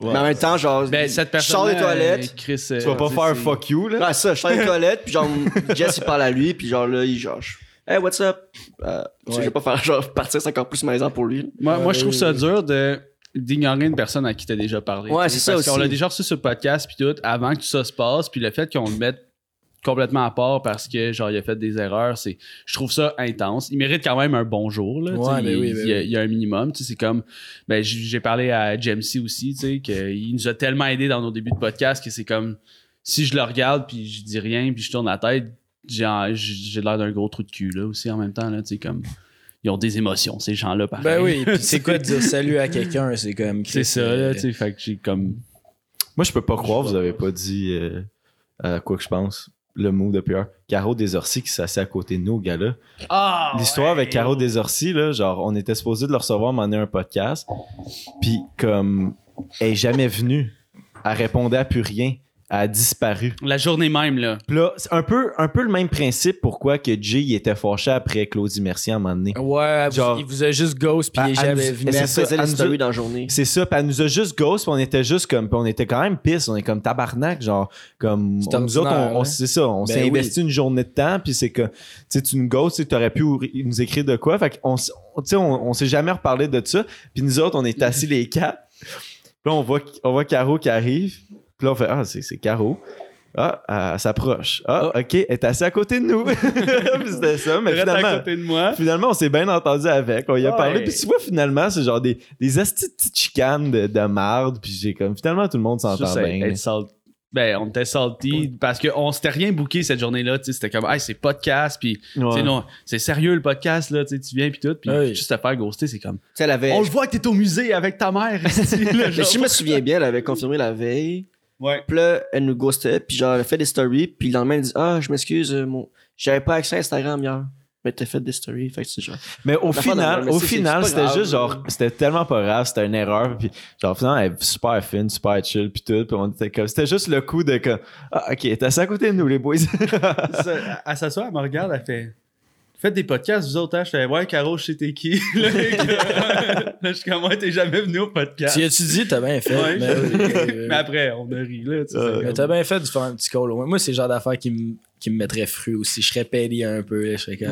Ouais. Mais en même temps, genre. Ben, cette je personne. sors des toilettes. Chris, euh, Tu vas pas faire fuck you, là? Ouais, ça, je sors des toilettes, puis genre, Jess, il parle à lui, puis genre là, il genre. je- Hey, what's up? Euh, tu sais, Je vais pas faire genre partir, c'est encore plus malaisant pour lui. Moi, moi, je trouve ça dur de d'ignorer une personne à qui t'as déjà parlé. Ouais, c'est ça Parce qu'on aussi. l'a déjà reçu sur le podcast puis tout, avant que tout ça se passe, puis le fait qu'on le mette complètement à part parce que genre il a fait des erreurs, c'est je trouve ça intense. Il mérite quand même un bonjour là, Ouais, il, ben oui, ben il y a, oui. il y a un minimum, tu sais, c'est comme ben j'ai parlé à Jamesy aussi, tu sais qu'il nous a tellement aidé dans nos débuts de podcast que c'est comme si je le regarde puis je dis rien puis je tourne la tête, j'ai l'air d'un gros trou de cul là aussi en même temps là, tu sais comme ils ont des émotions ces gens-là pareil. Ben oui, c'est quoi de dire salut à quelqu'un? C'est comme. C'est ça, euh, là, tu sais, fait que j'ai comme... Moi, je peux pas croire, vous avez pas dit euh, à quoi que je pense. Le mot de PR. Caro Desorcy qui s'assied à côté de nous, au gars-là. Ah! L'histoire avec Caro Desorcy, là, genre, on était supposé de le recevoir donné, un podcast. Puis, comme, elle est jamais venue. Elle répondait à plus rien. A disparu. La journée même, là. Puis là, c'est un peu, un peu le même principe pourquoi que Jay il était fâché après Claudie Mercier à un moment donné. Ouais, Genre- il vous a juste ghost, puis il est jamais venu. c'est ça, elle nous a- dans la journée. C'est ça, puis elle nous a juste ghost, puis on était juste comme, puis on était quand même pisse, on est comme tabarnak, genre, comme, on- nous autres, on, on- hein? c'est ça, on Ben s'est oui. investi une journée de temps, puis c'est que, tu sais, tu nous ghostes, tu sais, t'aurais pu nous écrire de quoi, fait qu'on, on- tu sais, on, on s'est jamais reparlé de ça, puis nous autres, on est assis les quatre, puis là, on voit, on voit Caro qui arrive, puis là, on fait, ah, c'est, c'est Caro. Ah, elle s'approche. Ah, ok, elle est assise à côté de nous. Puis c'était ça, mais Reste à finalement, côté de moi. Finalement, on s'est bien entendu avec. On y a Ouais. parlé. Puis tu vois, finalement, c'est genre des, des petites chicanes de, de marde. Puis j'ai comme, finalement, tout le monde s'entend bien. être Ben, on était salty parce qu'on s'était rien booké cette journée-là. tu sais, C'était comme, hey, c'est podcast, puis tu Ouais. sais, non, c'est sérieux le podcast, là, tu viens, puis tout. Puis juste te faire ghoster, c'est comme, avait. on le voit que t'es au musée avec ta mère, esti, là, Mais genre. si je me souviens bien, elle avait confirmé la veille. Ouais. Puis là, elle nous ghostait, puis genre, elle fait des stories, puis le lendemain, elle dit Ah, je m'excuse, euh, mon... j'avais pas accès à Instagram hier. Mais t'as fait des stories, fait que c'est genre. Mais au final, au final, c'était juste genre, c'était tellement pas grave, c'était une erreur. Puis genre, finalement, elle est super fine, super chill, puis tout. Puis on était comme, c'était juste le coup de comme, ah, ok, t'es assis à côté de nous, les boys. Ça, elle s'assoit, elle me regarde, elle fait Faites des podcasts, vous autres, hein? Je fais Ouais, Caro, je sais t'es qui. là, je suis comme Ouais, t'es jamais venu au podcast. Tu as-tu dit, t'as bien fait. Ouais, Mais, oui. Mais après, on a ri, là. tu Euh, Mais t'as bien fait de faire un petit call. Moi, c'est le genre d'affaire qui me qui me mettrait fru aussi. Je serais pédé un peu. là. Je serais comme.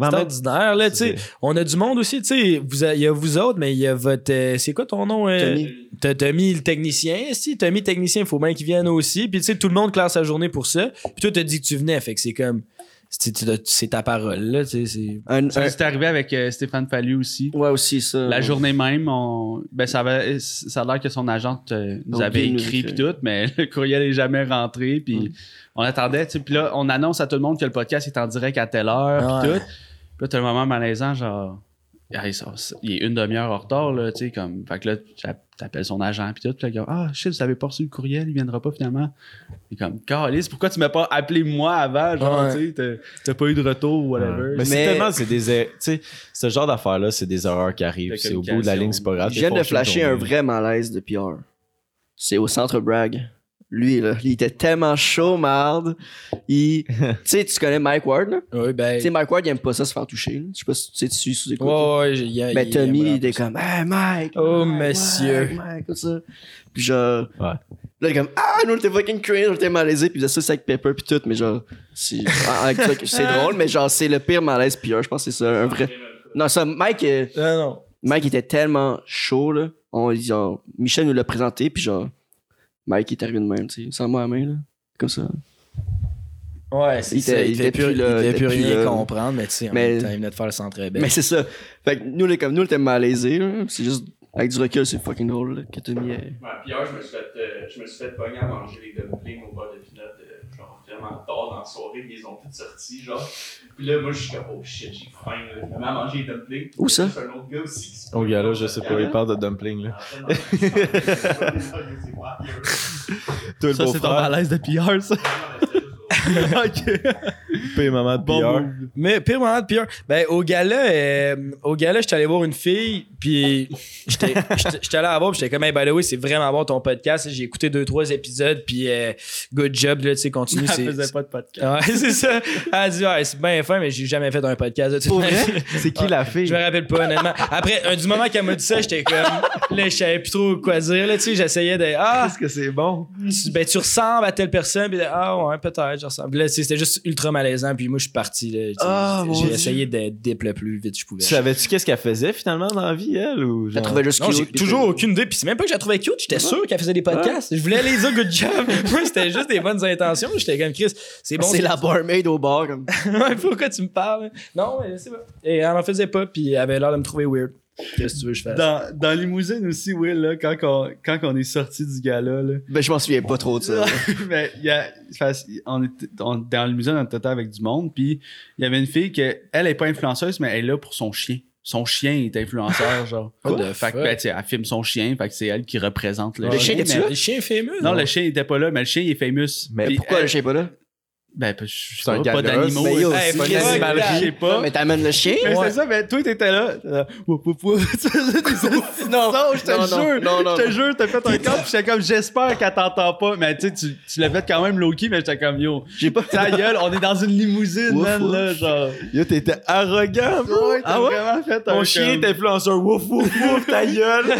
En C'est même- ordinaire, là, tu sais. On a du monde aussi, tu sais. Il y a vous autres, mais il y a votre. euh, c'est quoi ton nom? euh? Tommy. T'as Tommy le technicien, si? Tommy le technicien, il faut bien qu'il vienne aussi. Puis, tu sais, tout le monde classe sa journée pour ça. Puis, toi, t'as dit que tu venais. Fait que c'est comme. C'est ta parole, là, tu sais. c'est- arrivé avec euh, Stéphane Fallu aussi. Ouais, aussi, ça. La journée même, on... ben, ça, avait... ça a l'air que son agente euh, nous avait écrit puis tout, mais le courriel est jamais rentré. Puis Mm. on attendait. tu sais, Puis là, on annonce à tout le monde que le podcast est en direct à telle heure. Puis tout. Puis là, t'as un moment malaisant, genre. Ça- il est une demi-heure en retard, là, tu sais, comme. Fait que là, t'a- t'appelles son agent, puis tout. Puis là, il dit, ah, shit, vous avez pas reçu le courriel, il viendra pas finalement. Il est comme, Calice, pourquoi tu m'as pas appelé moi avant, genre, Ouais. tu sais, t'as- pas eu de retour ou whatever. Mais, c'est tellement, c'est des, er- tu sais, ce genre d'affaires-là, c'est des erreurs qui arrivent. C'est au bout de la ligne, c'est pas grave. Je viens de flasher un vrai malaise de PR. C'est au centre Bragg. Lui, là, il était tellement chaud, marde. Il... tu sais, tu connais Mike Ward, là? Oui, ben. Tu sais, Mike Ward, il aime pas ça se faire toucher. là. Je sais pas si tu sais, tu suis sous écoute. Ouais, ouais, il y a- Ben, il- Tommy, il- était comme, hey, Mike! Oh, Mike, monsieur. Mike, Mike, tout ça. Puis genre, Ouais. là, il est comme, ah, nous, on était fucking cringe, on était malaisé, puis il faisait ça avec Pepper, puis tout, mais genre, c'est drôle, mais genre, c'est le pire malaise PR, je pense que c'est ça, un vrai. Non, ça, Mike, euh, Ah, non. Mike était tellement chaud, là. On, genre, Michel nous l'a présenté, puis genre, Mike il est arrivé de même, tu sais, sans moi à la main, là. Comme ça. Ouais, c'est Il était- Il il devait plus, là, il devait rien là. comprendre, mais tu sais, en Mais- même temps, il venait de faire le centre belle. Mais c'est ça. Fait que nous, les, comme, nous, on était malaisés. C'est juste, avec du recul, c'est fucking drôle, là, que Tommy ait- Ouais, puis hier, je me suis fait, euh, je me suis fait pogner à manger les dumplings au beurre de pinot, euh, vraiment tard dans la soirée, puis ils ont toutes sorti, genre. Puis là, moi, je suis comme, oh shit, j'ai faim, là. Mets à manger les dumplings. Où ça? C'est un autre gars aussi qui Oh, gars, là, je sais pas, il parle de dumpling, là. Toi, le Ça, c'est ton malaise de PR, ça. ok. Pire moment de Bon move. Mais pire moment de pire. Ben, au gala, euh, au gala, j'étais allé voir une fille, puis j'étais allé la voir, puis j'étais comme, hey, by the way, c'est vraiment bon ton podcast. J'ai écouté deux, trois épisodes, puis euh, good job, là, tu sais, continue. Elle faisait pas de podcast. Ouais, c'est ça. Elle a dit, ouais, c'est bien fin, mais j'ai jamais fait un podcast. Pour vrai? C'est qui la fille? Je me rappelle pas, honnêtement. Après, un, du moment qu'elle m'a dit ça, j'étais comme. Là, je savais plus trop quoi dire. Là, tu sais, j'essayais de. Ah, Est-ce que c'est bon? tu, ben, tu ressembles à telle personne. Puis, ah, ouais, peut-être, ressemble. Là, tu c'était juste ultra malaisant. Puis moi, je suis parti. Là, tu. Ah, j'ai essayé de dip le plus vite que je pouvais. Savais-tu qu'est-ce qu'elle faisait finalement dans la vie, elle? Ou genre... la trouvais juste Non, j'ai cute, toujours aucune idée. Puis c'est même pas que je la trouvais cute, j'étais sûr qu'elle faisait des podcasts. Je voulais aller dire good job. Moi, c'était juste des bonnes intentions. J'étais comme Chris. C'est bon. c'est la barmaid au bar. Comme... Pourquoi tu me parles? Non, mais c'est pas. Et elle en faisait pas, puis elle avait l'air de me trouver weird. Qu'est-ce que tu veux que je fasse? Dans, dans Limousine aussi, Will, là, quand, on, quand on est sorti du gala, là, Ben, je m'en souviens pas trop de ça. ben, il y a, fait, on était, on- dans Limousine, on était avec du monde, puis il y avait une fille que elle est pas influenceuse, mais elle est là pour son chien. Son chien est influenceur, genre. Fait que, ben, elle filme son chien, fait que c'est elle qui représente le, Le chien chien. mais-? Le chien fameux? Non, le chien était pas là, mais le chien il est famous. Mais Puis Pourquoi elle- le chien est pas là? Ben, je un pas, pas d'animaux. mais yo, c'est pas je sais pas. Mais t'amènes le chien? Mais Ouais. c'est ça, mais toi, t'étais là. Non, son, je te non, non, jure. non, non, Je te non. jure, t'as fait un camp, j'étais comme, j'espère qu'elle t'entend pas. Mais tu sais, tu, tu l'as fait quand même low-key, mais j'étais comme, yo, J'ai pas. ta gueule, on est dans une limousine, man, là, genre. Yo, t'étais arrogant, bro! Ouais, t'as ah ouais? vraiment fait un Mon chien influenceur. Wouf, wouf, wouf, ta gueule!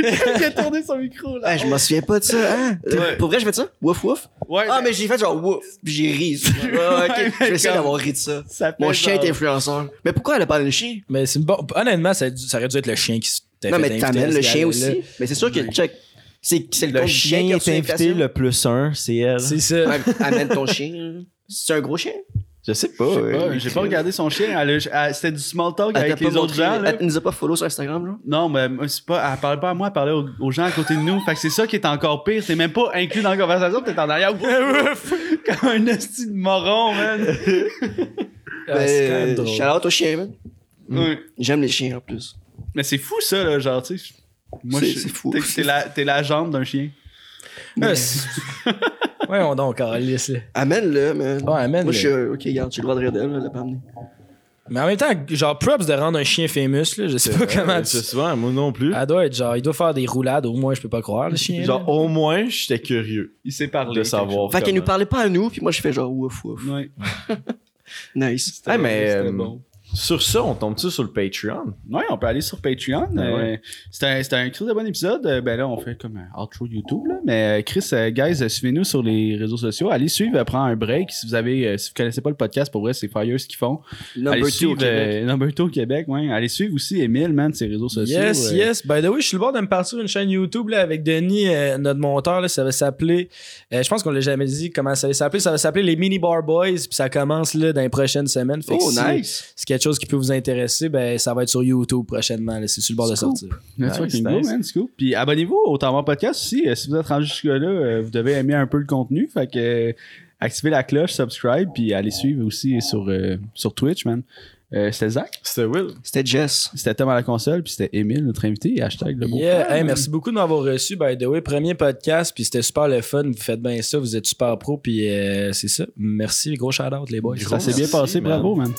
Il a tourné son micro, là. Ah, je m'en souviens pas de ça. Hein? Ouais. Pour vrai, je fais ça? Wouf wouf? Ouais, Ah, mais j'ai fait genre wouf, puis j'ai ri. Ouais, mais Je vais essayer d'avoir ri de ça. ça fait Mon chien genre- est influenceur. Mais pourquoi elle a parlé de chien? Mais c'est une bonne. Honnêtement, ça, ça aurait dû être le chien qui s'était Non, fait mais t'amènes le chien aussi. Mais c'est sûr que, check, c'est c'est le, Le chien qui est invité, le plus un, c'est elle. C'est ça. Amène ton chien. C'est un gros chien? Je sais pas. Pas, J'ai pas regardé son chien. elle a- elle- C'était du small talk Elle avec pas les autres montré- gens. là. Elle nous a pas follow sur Instagram, genre? Non, mais moi, c'est pas, elle parlait pas à moi, elle parlait aux, aux gens à côté de nous. Fait que c'est ça qui est encore pire. T'es même pas inclus dans la conversation, t'es en arrière. Comme un esti de moron, man. Ah, c'est quand même Ben, drôle. shout out au chien, man. Ouais. J'aime les chiens en plus. Mais c'est fou ça, là, genre, tu sais. Moi, C'est- je- c'est fou. T'es, t'es la, t'es la jambe d'un chien. Ah, c'est- Ouais, on donc, Alice. là. Amène-le, man. Ouais, amène-le. Moi, je suis. euh, Ok, regarde, j'ai le droit de rire d'elle, là, elle l'a pas amené. Mais en même temps, genre, props de rendre un chien famous, là. Je sais pas comment. Tu- C'est souvent, moi non plus. Elle doit être genre, il doit faire des roulades, au moins, je peux pas croire, le chien. Genre, là. au moins, j'étais curieux Il sait parler. de savoir. Fait qu'elle nous comment. parlait pas à nous, puis moi, je fais genre ouf, ouf. Ouais. Nice. Ah, mais C'était euh, bon. Sur ça, on tombe-tu sur le Patreon? Ouais, on peut aller sur Patreon. Ah Euh, ouais. c'était, un, c'était un Chris de bon épisode. Euh, Ben là, on fait comme un outro YouTube. Là. Mais euh, Chris, euh, guys, euh, suivez-nous sur les réseaux sociaux. Allez suivre, euh, prendre un break. Si vous avez, euh, si vous connaissez pas le podcast, pour vrai, c'est Fire ce qu'ils font. Number Allez 2 au suivre Québec. euh, Number 2 au Québec. Ouais. Allez suivre aussi Emile, man, ses réseaux sociaux. Yes, euh, yes. By the way, je suis le bord de me partir une chaîne YouTube là, avec Denis, euh, notre monteur. Là, ça va s'appeler. euh, je pense qu'on l'a jamais dit comment ça va s'appeler? Ça va s'appeler les Mini Bar Boys. Puis ça commence là, dans les prochaines semaines. Fait Oh, nice. c'est quelque chose qui peut vous intéresser, ben, ça va être sur YouTube prochainement. là. C'est sur le bord de sortir. That's Nice, fucking nice. man, scoop. Puis abonnez-vous au Temps Podcast aussi. Euh, si vous êtes rendu jusque-là, euh, vous devez aimer un peu le contenu. Fait que euh, activez la cloche, subscribe, puis allez suivre aussi sur, euh, sur Twitch, man. Euh, c'était Zach, C'était Will. C'était Jess. c'était Tom à la console, puis c'était Emile, notre invité. Hashtag le beau Yeah, frère, hey, man. merci beaucoup de m'avoir reçu. By the way, premier podcast, puis c'était super le fun. Vous faites bien ça, vous êtes super pro, puis euh, c'est ça. Merci, gros shout out les boys. Ça s'est bien passé, man. bravo, man.